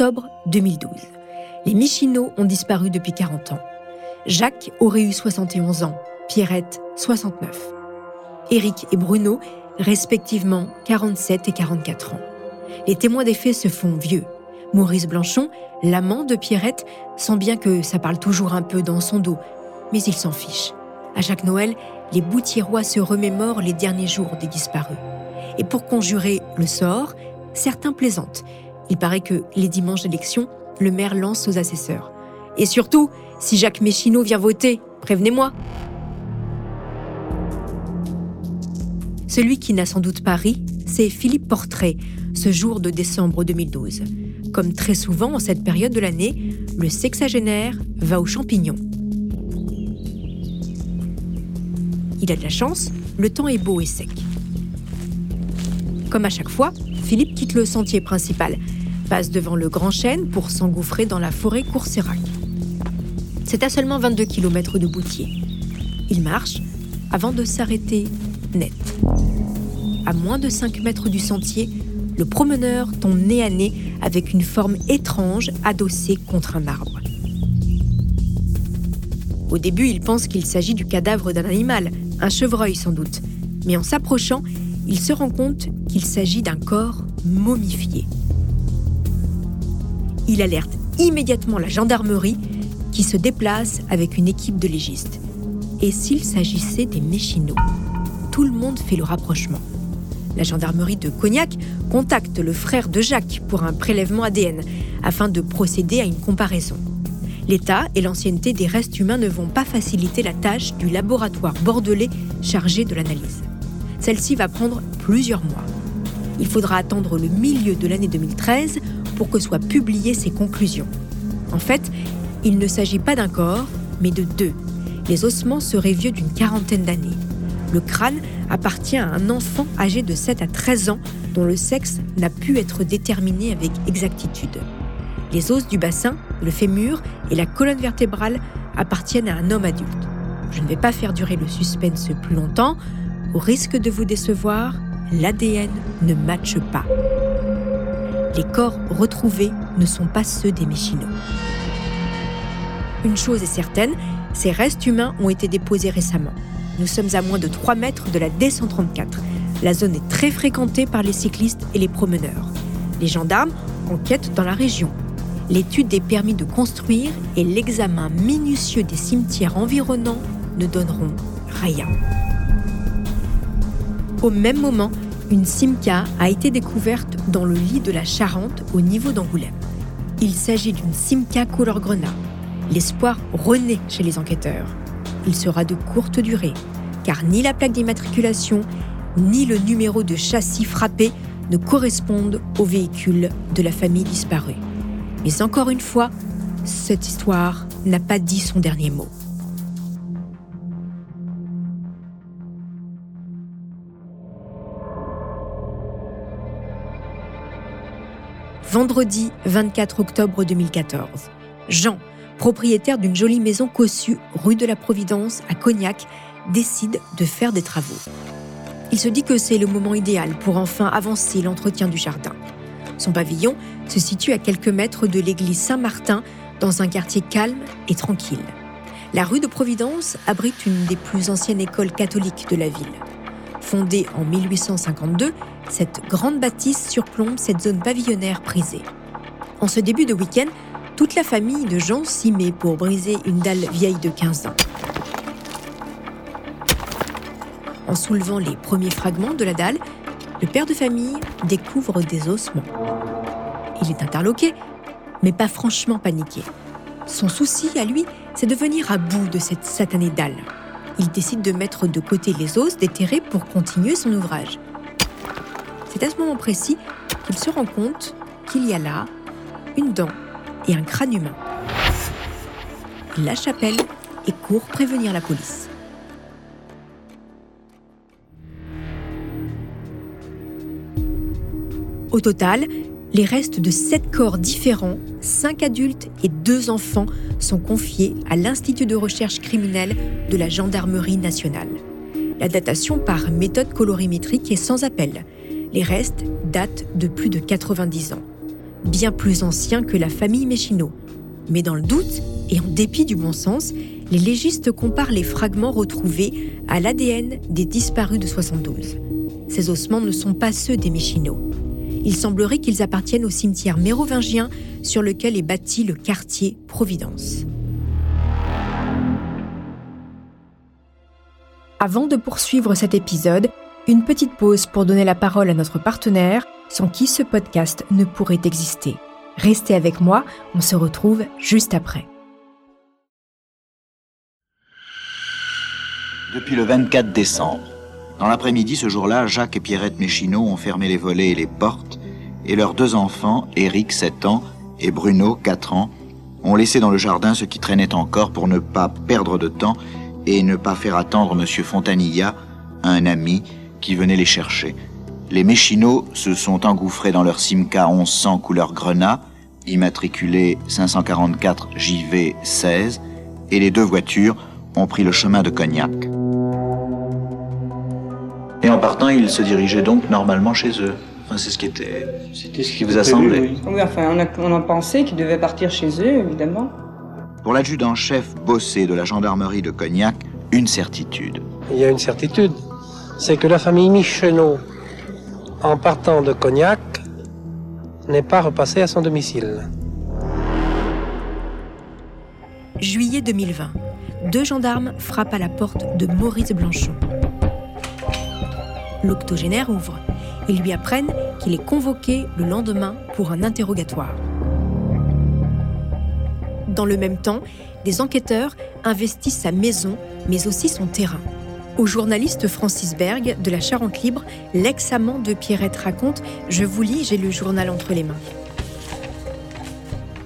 Octobre 2012. Les Michinots ont disparu depuis 40 ans. Jacques aurait eu 71 ans, Pierrette 69. Éric et Bruno, respectivement 47 et 44 ans. Les témoins des faits se font vieux. Maurice Blanchon, l'amant de Pierrette, sent bien que ça parle toujours un peu dans son dos, mais il s'en fiche. À Jacques Noël, les Boutierois se remémorent les derniers jours des disparus. Et pour conjurer le sort, certains plaisantent il paraît que les dimanches d'élection, le maire lance aux assesseurs. Et surtout, si Jacques Méchineau vient voter, prévenez-moi. Celui qui n'a sans doute pas ri, c'est Philippe Portrait, ce jour de décembre 2012. Comme très souvent en cette période de l'année, le sexagénaire va aux champignons. Il a de la chance, le temps est beau et sec. Comme à chaque fois, Philippe quitte le sentier principal passe devant le Grand Chêne pour s'engouffrer dans la forêt Courserac. C'est à seulement 22 km de Boutier. Il marche avant de s'arrêter net. À moins de 5 mètres du sentier, le promeneur tombe nez à nez avec une forme étrange adossée contre un arbre. Au début, il pense qu'il s'agit du cadavre d'un animal, un chevreuil sans doute. Mais en s'approchant, il se rend compte qu'il s'agit d'un corps momifié. Il alerte immédiatement la gendarmerie qui se déplace avec une équipe de légistes. Et s'il s'agissait des Méchinots Tout le monde fait le rapprochement. La gendarmerie de Cognac contacte le frère de Jacques pour un prélèvement ADN afin de procéder à une comparaison. L'état et l'ancienneté des restes humains ne vont pas faciliter la tâche du laboratoire bordelais chargé de l'analyse. Celle-ci va prendre plusieurs mois. Il faudra attendre le milieu de l'année 2013 pour que soient publiées ses conclusions. En fait, il ne s'agit pas d'un corps, mais de deux. Les ossements seraient vieux d'une quarantaine d'années. Le crâne appartient à un enfant âgé de 7 à 13 ans dont le sexe n'a pu être déterminé avec exactitude. Les os du bassin, le fémur et la colonne vertébrale appartiennent à un homme adulte. Je ne vais pas faire durer le suspense plus longtemps. Au risque de vous décevoir, l'ADN ne matche pas. Les corps retrouvés ne sont pas ceux des Méchinots. Une chose est certaine, ces restes humains ont été déposés récemment. Nous sommes à moins de 3 mètres de la D134. La zone est très fréquentée par les cyclistes et les promeneurs. Les gendarmes enquêtent dans la région. L'étude des permis de construire et l'examen minutieux des cimetières environnants ne donneront rien. Au même moment, une Simca a été découverte dans le lit de la Charente au niveau d'Angoulême. Il s'agit d'une Simca couleur grenat. L'espoir renaît chez les enquêteurs. Il sera de courte durée, car ni la plaque d'immatriculation, ni le numéro de châssis frappé ne correspondent au véhicule de la famille disparue. Mais encore une fois, cette histoire n'a pas dit son dernier mot. Vendredi 24 octobre 2014. Jean, propriétaire d'une jolie maison cossue rue de la Providence à Cognac, décide de faire des travaux. Il se dit que c'est le moment idéal pour enfin avancer l'entretien du jardin. Son pavillon se situe à quelques mètres de l'église Saint-Martin, dans un quartier calme et tranquille. La rue de Providence abrite une des plus anciennes écoles catholiques de la ville. Fondée en 1852, cette grande bâtisse surplombe cette zone pavillonnaire prisée. En ce début de week-end, toute la famille de Jean s'y met pour briser une dalle vieille de 15 ans. En soulevant les premiers fragments de la dalle, le père de famille découvre des ossements. Il est interloqué, mais pas franchement paniqué. Son souci à lui, c'est de venir à bout de cette satanée dalle. Il décide de mettre de côté les os déterrés pour continuer son ouvrage. C'est à ce moment précis qu'il se rend compte qu'il y a là une dent et un crâne humain. Il lâche appel et court prévenir la police. Au total, les restes de sept corps différents, cinq adultes et deux enfants, sont confiés à l'Institut de recherche criminelle de la Gendarmerie nationale. La datation par méthode colorimétrique est sans appel les restes datent de plus de 90 ans, bien plus anciens que la famille Méchino. Mais dans le doute, et en dépit du bon sens, les légistes comparent les fragments retrouvés à l'ADN des disparus de 72. Ces ossements ne sont pas ceux des Méchino. Il semblerait qu'ils appartiennent au cimetière mérovingien sur lequel est bâti le quartier Providence. Avant de poursuivre cet épisode, une petite pause pour donner la parole à notre partenaire, sans qui ce podcast ne pourrait exister. Restez avec moi, on se retrouve juste après. Depuis le 24 décembre. Dans l'après-midi, ce jour-là, Jacques et Pierrette Méchineau ont fermé les volets et les portes, et leurs deux enfants, Éric, 7 ans, et Bruno, 4 ans, ont laissé dans le jardin ce qui traînait encore pour ne pas perdre de temps et ne pas faire attendre M. Fontanilla, un ami, qui venaient les chercher. Les Méchinots se sont engouffrés dans leur Simca 1100 couleur grenat, immatriculé 544 JV 16, et les deux voitures ont pris le chemin de Cognac. Et en partant, ils se dirigeaient donc normalement chez eux. Enfin, c'est ce qui était. C'était ce qui vous a semblé. Oui. enfin, on a, on a pensé qu'ils devaient partir chez eux, évidemment. Pour l'adjudant-chef Bossé de la gendarmerie de Cognac, une certitude. Il y a une certitude c'est que la famille Micheneau, en partant de Cognac, n'est pas repassée à son domicile. Juillet 2020. deux gendarmes frappent à la porte de Maurice Blanchon. L'octogénaire ouvre. Ils lui apprennent qu'il est convoqué le lendemain pour un interrogatoire. Dans le même temps, des enquêteurs investissent sa maison, mais aussi son terrain. Au journaliste Francis Berg de la Charente Libre, l'ex-amant de Pierrette raconte Je vous lis, j'ai le journal entre les mains.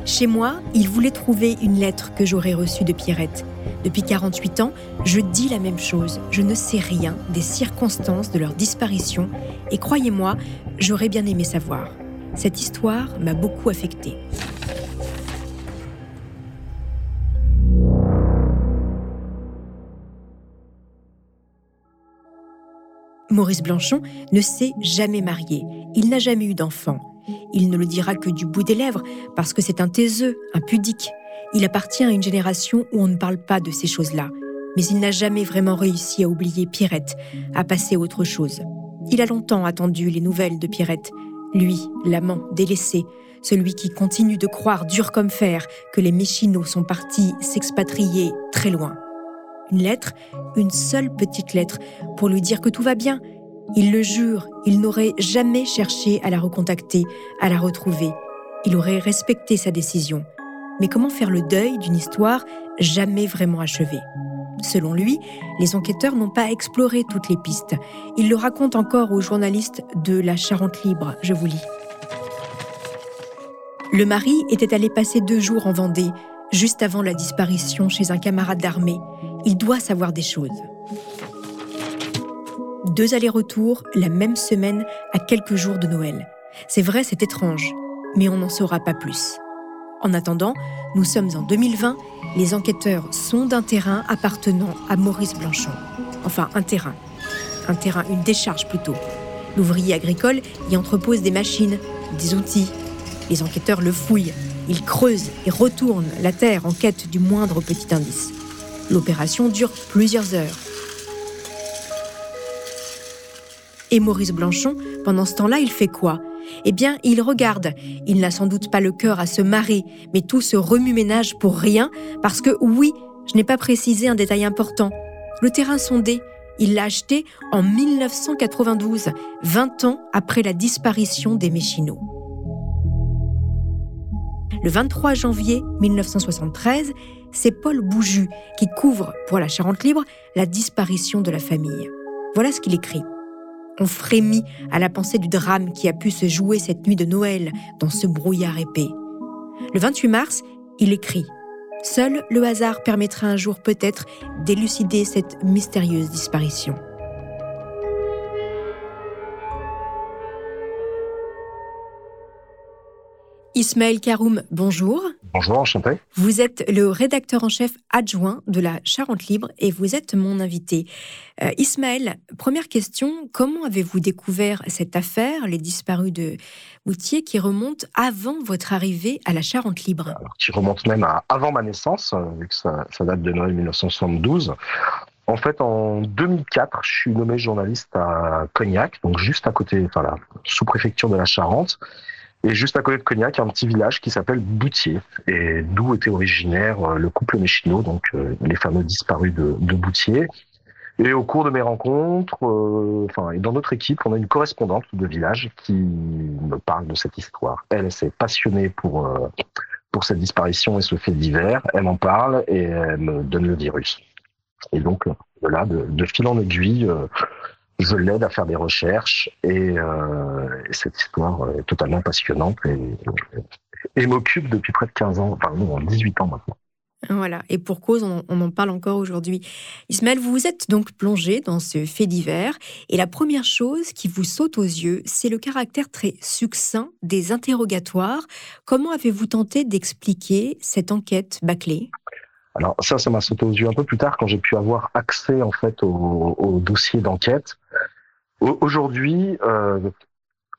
Chez moi, il voulait trouver une lettre que j'aurais reçue de Pierrette. Depuis 48 ans, je dis la même chose. Je ne sais rien des circonstances de leur disparition et croyez-moi, j'aurais bien aimé savoir. Cette histoire m'a beaucoup affectée. Maurice Blanchon ne s'est jamais marié. Il n'a jamais eu d'enfant. Il ne le dira que du bout des lèvres parce que c'est un taiseux, un pudique. Il appartient à une génération où on ne parle pas de ces choses-là. Mais il n'a jamais vraiment réussi à oublier Pierrette, à passer à autre chose. Il a longtemps attendu les nouvelles de Pierrette. Lui, l'amant délaissé, celui qui continue de croire dur comme fer que les Méchinots sont partis s'expatrier très loin. Une lettre, une seule petite lettre, pour lui dire que tout va bien. Il le jure, il n'aurait jamais cherché à la recontacter, à la retrouver. Il aurait respecté sa décision. Mais comment faire le deuil d'une histoire jamais vraiment achevée? Selon lui, les enquêteurs n'ont pas exploré toutes les pistes. Il le raconte encore aux journalistes de la Charente Libre, je vous lis. Le mari était allé passer deux jours en Vendée, juste avant la disparition chez un camarade d'armée. Il doit savoir des choses. Deux allers-retours la même semaine à quelques jours de Noël. C'est vrai, c'est étrange, mais on n'en saura pas plus. En attendant, nous sommes en 2020, les enquêteurs sont d'un terrain appartenant à Maurice Blanchon. Enfin, un terrain. Un terrain, une décharge plutôt. L'ouvrier agricole y entrepose des machines, des outils. Les enquêteurs le fouillent, ils creusent et retournent la terre en quête du moindre petit indice. L'opération dure plusieurs heures. Et Maurice Blanchon, pendant ce temps-là, il fait quoi? Eh bien, il regarde. Il n'a sans doute pas le cœur à se marrer, mais tout ce remue-ménage pour rien, parce que oui, je n'ai pas précisé un détail important. Le terrain sondé, il l'a acheté en 1992, 20 ans après la disparition des Méchinots. Le 23 janvier 1973, c'est Paul Bouju qui couvre pour la Charente Libre la disparition de la famille. Voilà ce qu'il écrit. On frémit à la pensée du drame qui a pu se jouer cette nuit de Noël dans ce brouillard épais. Le 28 mars, il écrit Seul le hasard permettra un jour peut-être d'élucider cette mystérieuse disparition. Ismaël Karoum, bonjour. Bonjour, enchanté. Vous êtes le rédacteur en chef adjoint de la Charente Libre et vous êtes mon invité. Euh, Ismaël, première question, comment avez-vous découvert cette affaire, les disparus de Moutier, qui remonte avant votre arrivée à la Charente Libre? Alors, Qui remonte même à avant ma naissance, euh, vu que ça, ça date de Noël 1972. En fait, en 2004, je suis nommé journaliste à Cognac, donc juste à côté, enfin la sous-préfecture de la Charente. Et juste à côté de Cognac, un petit village qui s'appelle Boutier, et d'où était originaire euh, le couple Méchino, donc euh, les fameux disparus de, de Boutier. Et au cours de mes rencontres, euh, enfin, et dans notre équipe, on a une correspondante de village qui me parle de cette histoire. Elle, s'est passionnée pour pour cette disparition et ce fait divers. Elle en parle et elle me donne le virus. Et donc de là, de, fil en aiguille, je l'aide à faire des recherches et, euh, et, cette histoire est totalement passionnante et, et m'occupe depuis près de 15 ans, enfin non, 18 ans maintenant. Voilà, et pour cause, on, on en parle encore aujourd'hui. Ismaël, vous vous êtes donc plongé dans ce fait divers, et la première chose qui vous saute aux yeux, c'est le caractère très succinct des interrogatoires. Comment avez-vous tenté d'expliquer cette enquête bâclée? Alors ça, ça m'a sauté aux yeux un peu plus tard quand j'ai pu avoir accès en fait au, dossier d'enquête. Aujourd'hui, euh,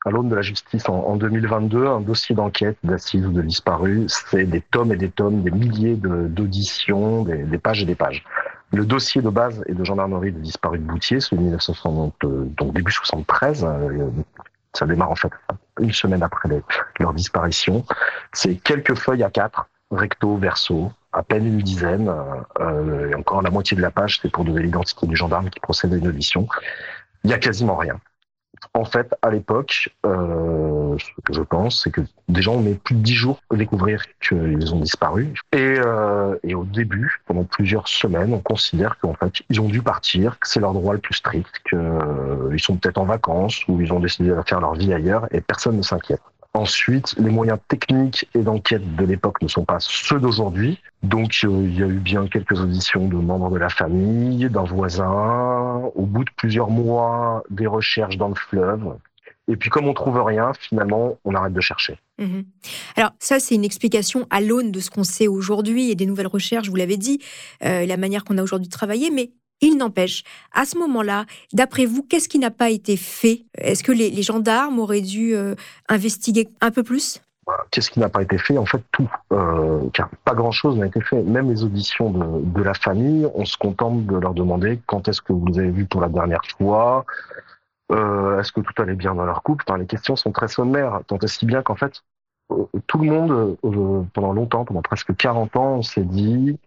à l'aune de la justice en, en 2022, un dossier d'enquête d'assises ou de disparus, c'est des tomes et des tomes, des milliers d'auditions, de, des, pages et des pages. Le dossier de base est de gendarmerie de disparus de Boutier, de 1960, donc début 73. Euh, ça démarre en fait une semaine après leur disparition. C'est quelques feuilles à quatre, recto, verso, à peine une dizaine. Euh, et encore la moitié de la page, c'est pour donner l'identité du gendarme qui procède à une audition. Il y a quasiment rien. En fait, à l'époque, euh, ce que je pense, c'est que des gens met plus de dix jours pour découvrir qu'ils ont disparu. Et, euh, et, au début, pendant plusieurs semaines, on considère qu'en fait, ils ont dû partir, que c'est leur droit le plus strict, qu'ils euh, sont peut-être en vacances ou ils ont décidé de faire leur vie ailleurs et personne ne s'inquiète. Ensuite, les moyens techniques et d'enquête de l'époque ne sont pas ceux d'aujourd'hui. Donc, euh, il y a eu bien quelques auditions de membres de la famille, d'un voisin. Au bout de plusieurs mois, des recherches dans le fleuve. Et puis, comme on trouve rien, finalement, on arrête de chercher. Mhm. Alors, ça, c'est une explication à l'aune de ce qu'on sait aujourd'hui et des nouvelles recherches, vous l'avez dit, euh, la manière qu'on a aujourd'hui de travailler. Mais il n'empêche, à ce moment-là, d'après vous, qu'est-ce qui n'a pas été fait? Est-ce que les, gendarmes auraient dû euh, investiguer un peu plus? Qu'est-ce qui n'a pas été fait? En fait, tout. Euh, car pas grand-chose n'a été fait. Même les auditions de, la famille, on se contente de leur demander quand est-ce que vous avez vu pour la dernière fois euh, Est-ce que tout allait bien dans leur couple? Les questions sont très sommaires, tant et si bien qu'en fait, tout le monde, pendant longtemps, pendant presque 40 ans, on s'est dit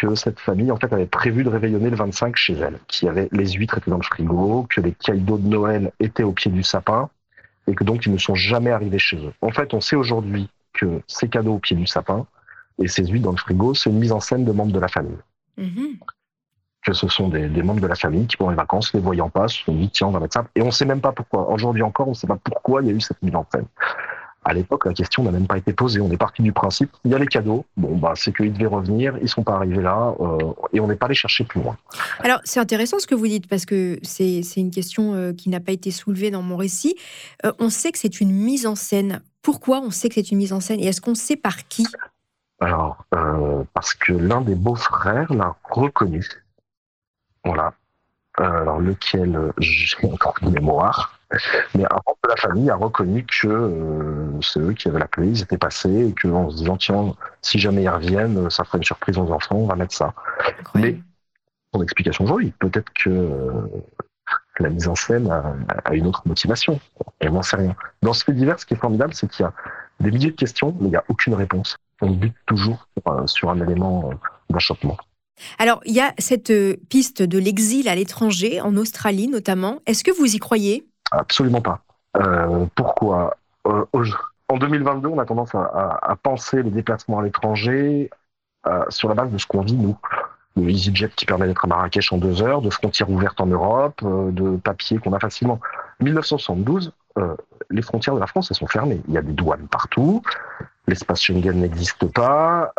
que cette famille en fait avait prévu de réveillonner le 25 chez elle, qui avait les huîtres étaient dans le frigo, que les cadeaux de Noël étaient au pied du sapin et que donc ils ne sont jamais arrivés chez eux. En fait, on sait aujourd'hui que ces cadeaux au pied du sapin et ces huîtres dans le frigo, c'est une mise en scène de membres de la famille. Mm-hmm. Que ce sont des, membres de la famille qui, pendant les vacances, les voyant pas, se sont dit tiens, on va mettre ça. Et on ne sait même pas pourquoi. Aujourd'hui encore, on ne sait pas pourquoi il y a eu cette mise en scène. À l'époque, la question n'a même pas été posée. On est parti du principe, il y a les cadeaux. Bon, bah, c'est qu'ils devaient revenir, ils sont pas arrivés là, euh, et on n'est pas allé chercher plus loin. Alors, c'est intéressant ce que vous dites, parce que c'est une question euh, qui n'a pas été soulevée dans mon récit. Euh, on sait que c'est une mise en scène. Pourquoi on sait que c'est une mise en scène Et est-ce qu'on sait par qui? Alors, parce que l'un des beaux-frères l'a reconnu. Voilà. alors, lequel, j'ai encore une mémoire. Mais un membre de la famille a reconnu que euh, c'est eux qui avaient l'appelé, ils étaient passés, et qu'en se disant, tiens, si jamais ils reviennent, ça fera une surprise aux enfants, on va mettre ça. Mais, son explication aujourd'hui, peut-être que euh, la mise en scène a, une autre motivation. Et n'en sait rien. Dans ce fait divers, ce qui est formidable, c'est qu'il y a des milliers de questions, mais il n'y a aucune réponse. On bute toujours sur, un élément euh, d'achoppement. Alors, il y a cette piste de l'exil à l'étranger, en Australie notamment. Est-ce que vous y croyez? Absolument pas. Euh, pourquoi euh, En 2022, on a tendance à, penser les déplacements à l'étranger euh, sur la base de ce qu'on vit, nous. Le EasyJet qui permet d'être à Marrakech en deux heures, de frontières ouvertes en Europe, de papiers qu'on a facilement. 1972, les frontières de la France, elles sont fermées. Il y a des douanes partout. L'espace Schengen n'existe pas.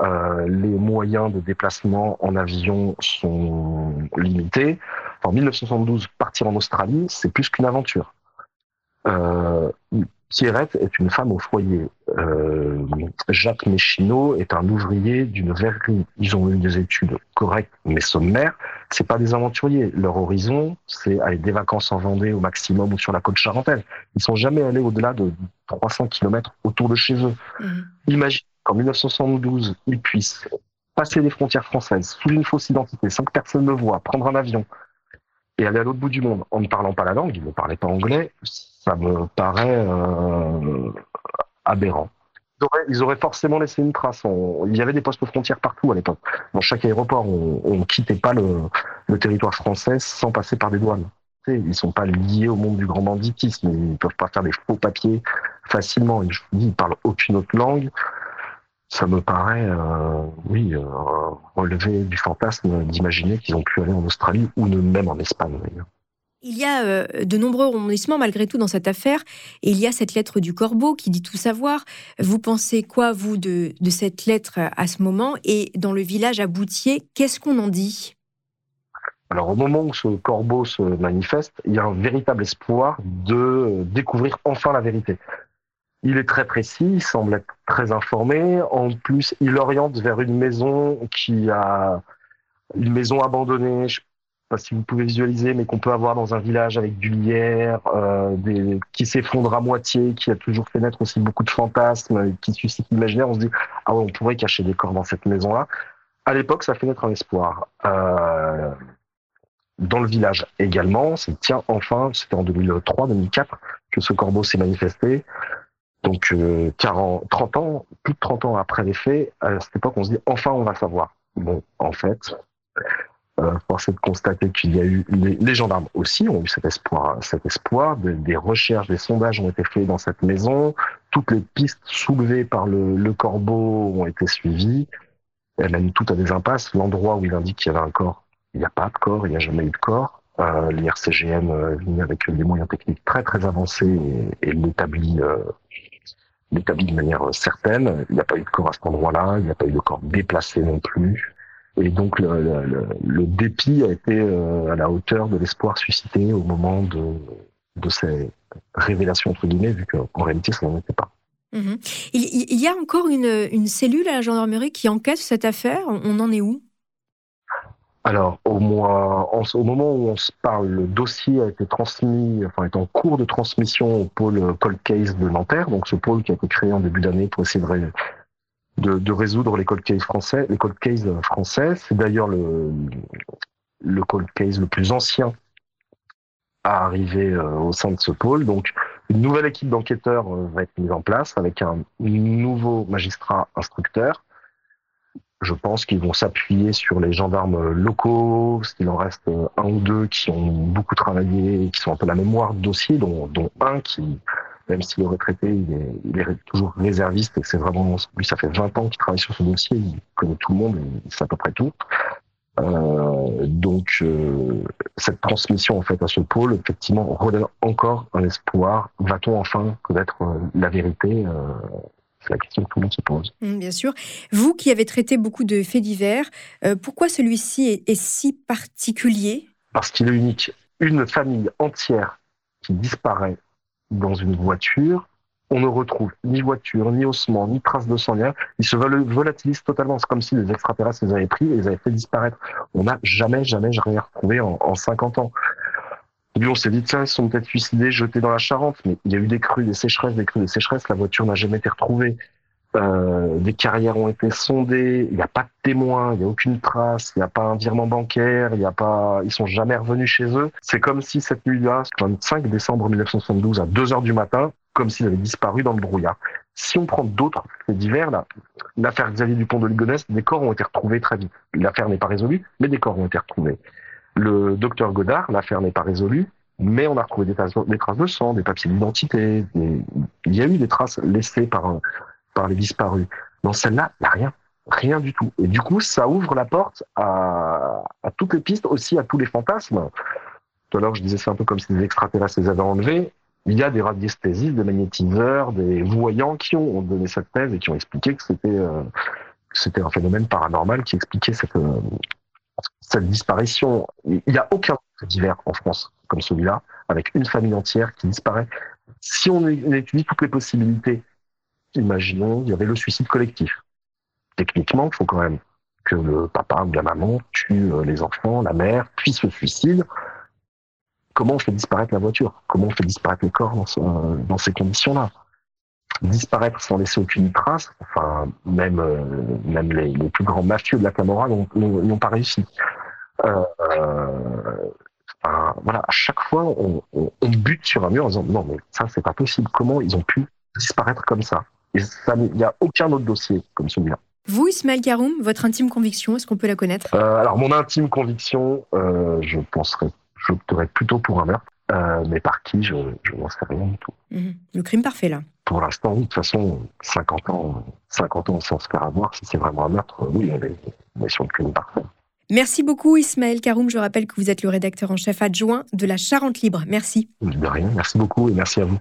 les moyens de déplacement en avion sont limités. En 1972, partir en Australie, c'est plus qu'une aventure. Euh, Pierrette est une femme au foyer. Euh, Jacques Méchineau est un ouvrier d'une verrerie. Ils ont eu des études correctes mais sommaires. C'est pas des aventuriers. Leur horizon, c'est aller des vacances en Vendée au maximum ou sur la côte charentaise. Ils sont jamais allés au-delà de 300 km autour de chez eux. Mmh. Imagine qu'en 1972, ils puissent passer les frontières françaises sous une fausse identité, sans que personne ne voit, prendre un avion et aller à l'autre bout du monde en ne parlant pas la langue, ils ne parlaient pas anglais, ça me paraît euh, aberrant. Ils auraient, forcément laissé une trace. il y avait des postes frontières partout à l'époque. Dans chaque aéroport, on ne quittait pas le, territoire français sans passer par des douanes. Ils ne sont pas liés au monde du grand banditisme. Ils ne peuvent pas faire des faux papiers facilement. Ils ne parlent aucune autre langue. Ça me paraît, euh, oui, euh, relever du fantasme d'imaginer qu'ils ont pu aller en Australie ou même en Espagne. Il y a euh, de nombreux rebondissements malgré tout dans cette affaire, il y a cette lettre du corbeau qui dit tout savoir. Vous pensez quoi, vous, de, cette lettre à ce moment? Et dans le village à Boutier, qu'est-ce qu'on en dit? Alors au moment où ce corbeau se manifeste, il y a un véritable espoir de découvrir enfin la vérité. Il est très précis, il semble être très informé. En plus, il oriente vers une maison qui a une maison abandonnée si vous pouvez visualiser, mais qu'on peut avoir dans un village avec du lierre, euh, qui s'effondre à moitié, qui a toujours fait naître aussi beaucoup de fantasmes, qui suscite l'imaginaire. On se dit, ah ouais, on pourrait cacher des corps dans cette maison-là. À l'époque, ça fait naître un espoir. Euh, dans le village également, c'est tiens, enfin, c'était en 2003, 2004 que ce corbeau s'est manifesté. Donc, 40, 30 ans, plus de 30 ans après les faits, à cette époque, on se dit enfin, on va savoir. Bon, en fait, euh, force est de constater qu'il y a eu les, gendarmes aussi ont eu cet espoir, cet espoir. des recherches, des sondages ont été faits dans cette maison. Toutes les pistes soulevées par le, corbeau ont été suivies. Elle a mis tout à des impasses. L'endroit où il indique qu'il y avait un corps, il n'y a pas de corps, il n'y a jamais eu de corps. Euh, L'IRCGN euh, avec des moyens techniques très très avancés et, et l'établit euh, l'établit de manière certaine. Il n'y a pas eu de corps à cet endroit-là, il n'y a pas eu de corps déplacé non plus. Et donc le, le, le dépit a été euh, à la hauteur de l'espoir suscité au moment de, de ces révélations entre guillemets, vu qu'en réalité ça n'en était pas. Mhm. Il, y a encore une, une, cellule à la gendarmerie qui enquête cette affaire? On en est où? Alors, au moment où on se parle, le dossier a été transmis, enfin, est en cours de transmission au pôle Cold Case de Nanterre, donc ce pôle qui a été créé en début d'année pour essayer de, de, résoudre les cold cases français. Les français, c'est d'ailleurs le, le cold case le plus ancien à arriver euh, au sein de ce pôle. Donc, une nouvelle équipe d'enquêteurs euh, va être mise en place avec un nouveau magistrat instructeur. Je pense qu'ils vont s'appuyer sur les gendarmes locaux, parce qu'il en reste un ou deux qui ont beaucoup travaillé, qui sont un peu la mémoire de dossier, dont, dont un qui, même si le retraité, il est, toujours réserviste et c'est vraiment, lui, ça fait 20 ans qu'il travaille sur ce dossier, il connaît tout le monde, il sait à peu près tout. Euh, donc, euh, cette transmission en fait à ce pôle, effectivement, redonne encore un espoir. Va-t-on enfin connaître euh, la vérité C'est la question que tout le monde se pose. Mmh, bien sûr. Vous qui avez traité beaucoup de faits divers, pourquoi celui-ci est si particulier? Parce qu'il est unique. Une famille entière qui disparaît dans une voiture, on ne retrouve ni voiture, ni ossement, ni trace de sang. Ils se volatilisent totalement. C'est comme si les extraterrestres les avaient pris et les avaient fait disparaître. On n'a jamais, jamais rien retrouvé en, en 50 ans. Lui, on s'est dit, tiens, ils sont peut-être suicidés, jetés dans la Charente, mais il y a eu des crues, des sécheresses, des crues, des sécheresses, la voiture n'a jamais été retrouvée. Euh, des carrières ont été sondées, il n'y a pas de témoins, il n'y a aucune trace, il n'y a pas un virement bancaire, il n'y a pas, ils sont jamais revenus chez eux. C'est comme si cette nuit-là, 25 décembre 1972 à 2 heures du matin, comme s'il avait disparu dans le brouillard. Si on prend d'autres faits divers, l'affaire Xavier Dupont de Ligonnès, des corps ont été retrouvés très vite. L'affaire n'est pas résolue, mais des corps ont été retrouvés. Le docteur Godard, l'affaire n'est pas résolue, mais on a retrouvé des traces, des de sang, des papiers d'identité. Il y a eu des traces laissées par un, par les disparus. Dans celle-là, il n'y a rien. Rien du tout. Et du coup, ça ouvre la porte à, toutes les pistes, aussi à tous les fantasmes. Tout à l'heure, je disais c'est un peu comme si les extraterrestres les avaient enlevés. Il y a des radiesthésistes, des magnétiseurs, des voyants qui ont donné cette thèse et qui ont expliqué que c'était euh, un phénomène paranormal qui expliquait cette, euh, disparition. Il n'y a aucun fait divers en France comme celui-là, avec une famille entière qui disparaît. Si on étudie toutes les possibilités imaginons, il y avait le suicide collectif. Techniquement, il faut quand même que le papa ou la maman tue euh, les enfants, la mère, puis se suicide. Comment on fait disparaître la voiture? Comment on fait disparaître les corps dans, ces conditions-là? Disparaître sans laisser aucune trace, enfin, même, euh, même les, les, plus grands mafieux de la Camorra n'ont pas réussi. Euh, voilà, à chaque fois, on, on, bute sur un mur en disant non, mais ça, c'est pas possible. Comment ils ont pu disparaître comme ça? Il n'y a aucun autre dossier comme celui-là. Vous, Ismaël Karoum, votre intime conviction, est-ce qu'on peut la connaître? Euh, Alors, mon intime conviction, euh, je penserais, j'opterais plutôt pour un meurtre. Euh, mais par qui, je, n'en sais rien du tout. Mhm. Le crime parfait, là Pour l'instant, de toute façon, 50 ans, 50 ans sans se faire avoir, si c'est vraiment un meurtre, oui, on est, sur le crime parfait. Merci beaucoup, Ismaël Karoum. Je rappelle que vous êtes le rédacteur en chef adjoint de la Charente Libre. Merci. De rien, merci beaucoup et merci à vous.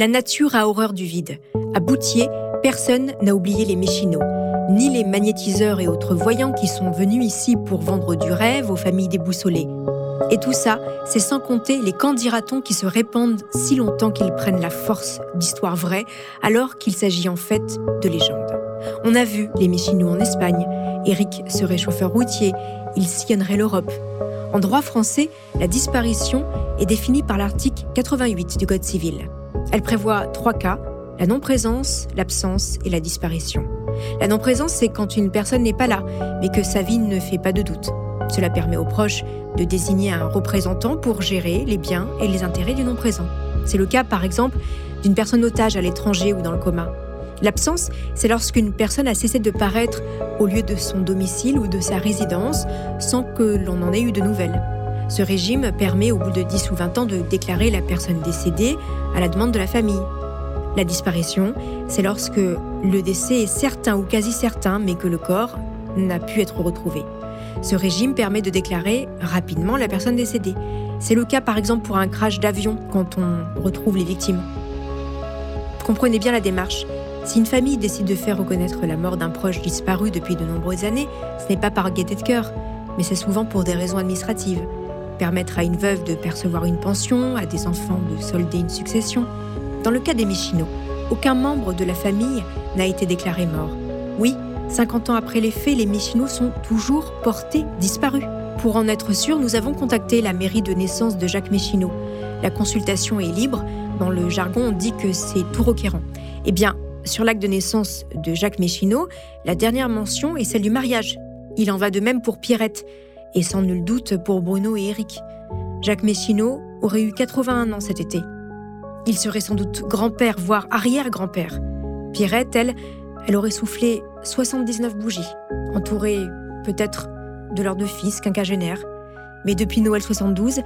La nature a horreur du vide. À Boutier, personne n'a oublié les méchinots, ni les magnétiseurs et autres voyants qui sont venus ici pour vendre du rêve aux familles déboussolées. Et tout ça, c'est sans compter les candidatons qui se répandent si longtemps qu'ils prennent la force d'histoires vraies, alors qu'il s'agit en fait de légendes. On a vu les Michino en Espagne. Eric serait chauffeur routier. Il sillonnerait l'Europe. En droit français, la disparition est définie par l'article 88 du Code civil. Elle prévoit trois cas la non-présence, l'absence et la disparition. La non-présence, c'est quand une personne n'est pas là, mais que sa vie ne fait pas de doute. Cela permet aux proches de désigner un représentant pour gérer les biens et les intérêts du non-présent. C'est le cas, par exemple, d'une personne otage à l'étranger ou dans le coma. L'absence, c'est lorsqu'une personne a cessé de paraître au lieu de son domicile ou de sa résidence sans que l'on en ait eu de nouvelles. Ce régime permet au bout de 10 ou 20 ans de déclarer la personne décédée à la demande de la famille. La disparition, c'est lorsque le décès est certain ou quasi certain, mais que le corps n'a pu être retrouvé. Ce régime permet de déclarer rapidement la personne décédée. C'est le cas par exemple pour un crash d'avion quand on retrouve les victimes. Comprenez bien la démarche. Si une famille décide de faire reconnaître la mort d'un proche disparu depuis de nombreuses années, ce n'est pas par gaieté de cœur, mais c'est souvent pour des raisons administratives. Permettre à une veuve de percevoir une pension, à des enfants de solder une succession. Dans le cas des Michino, aucun membre de la famille n'a été déclaré mort. Oui, 50 ans après les faits, les Michino sont toujours portés disparus. Pour en être sûr, nous avons contacté la mairie de naissance de Jacques Michino. La consultation est libre. Dans le jargon, on dit que c'est tout requérant. Eh bien, sur l'acte de naissance de Jacques Michino, la dernière mention est celle du mariage. Il en va de même pour Pierrette, et sans nul doute pour Bruno et Eric. Jacques Michino aurait eu 81 ans cet été. Il serait sans doute grand-père, voire arrière-grand-père. Pierrette, elle, elle aurait soufflé 79 bougies, entourée peut-être de leurs deux fils quinquagénaires. Mais depuis Noël 72,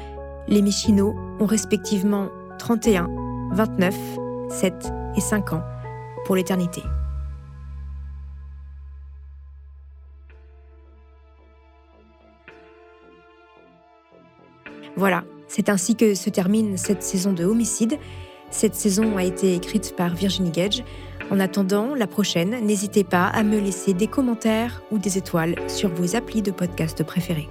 les Michino ont respectivement 31, 29, 7 et 5 ans pour l'éternité. Voilà, c'est ainsi que se termine cette saison de Homicide. Cette saison a été écrite par Virginie Gage. En attendant la prochaine, n'hésitez pas à me laisser des commentaires ou des étoiles sur vos applis de podcast préférés.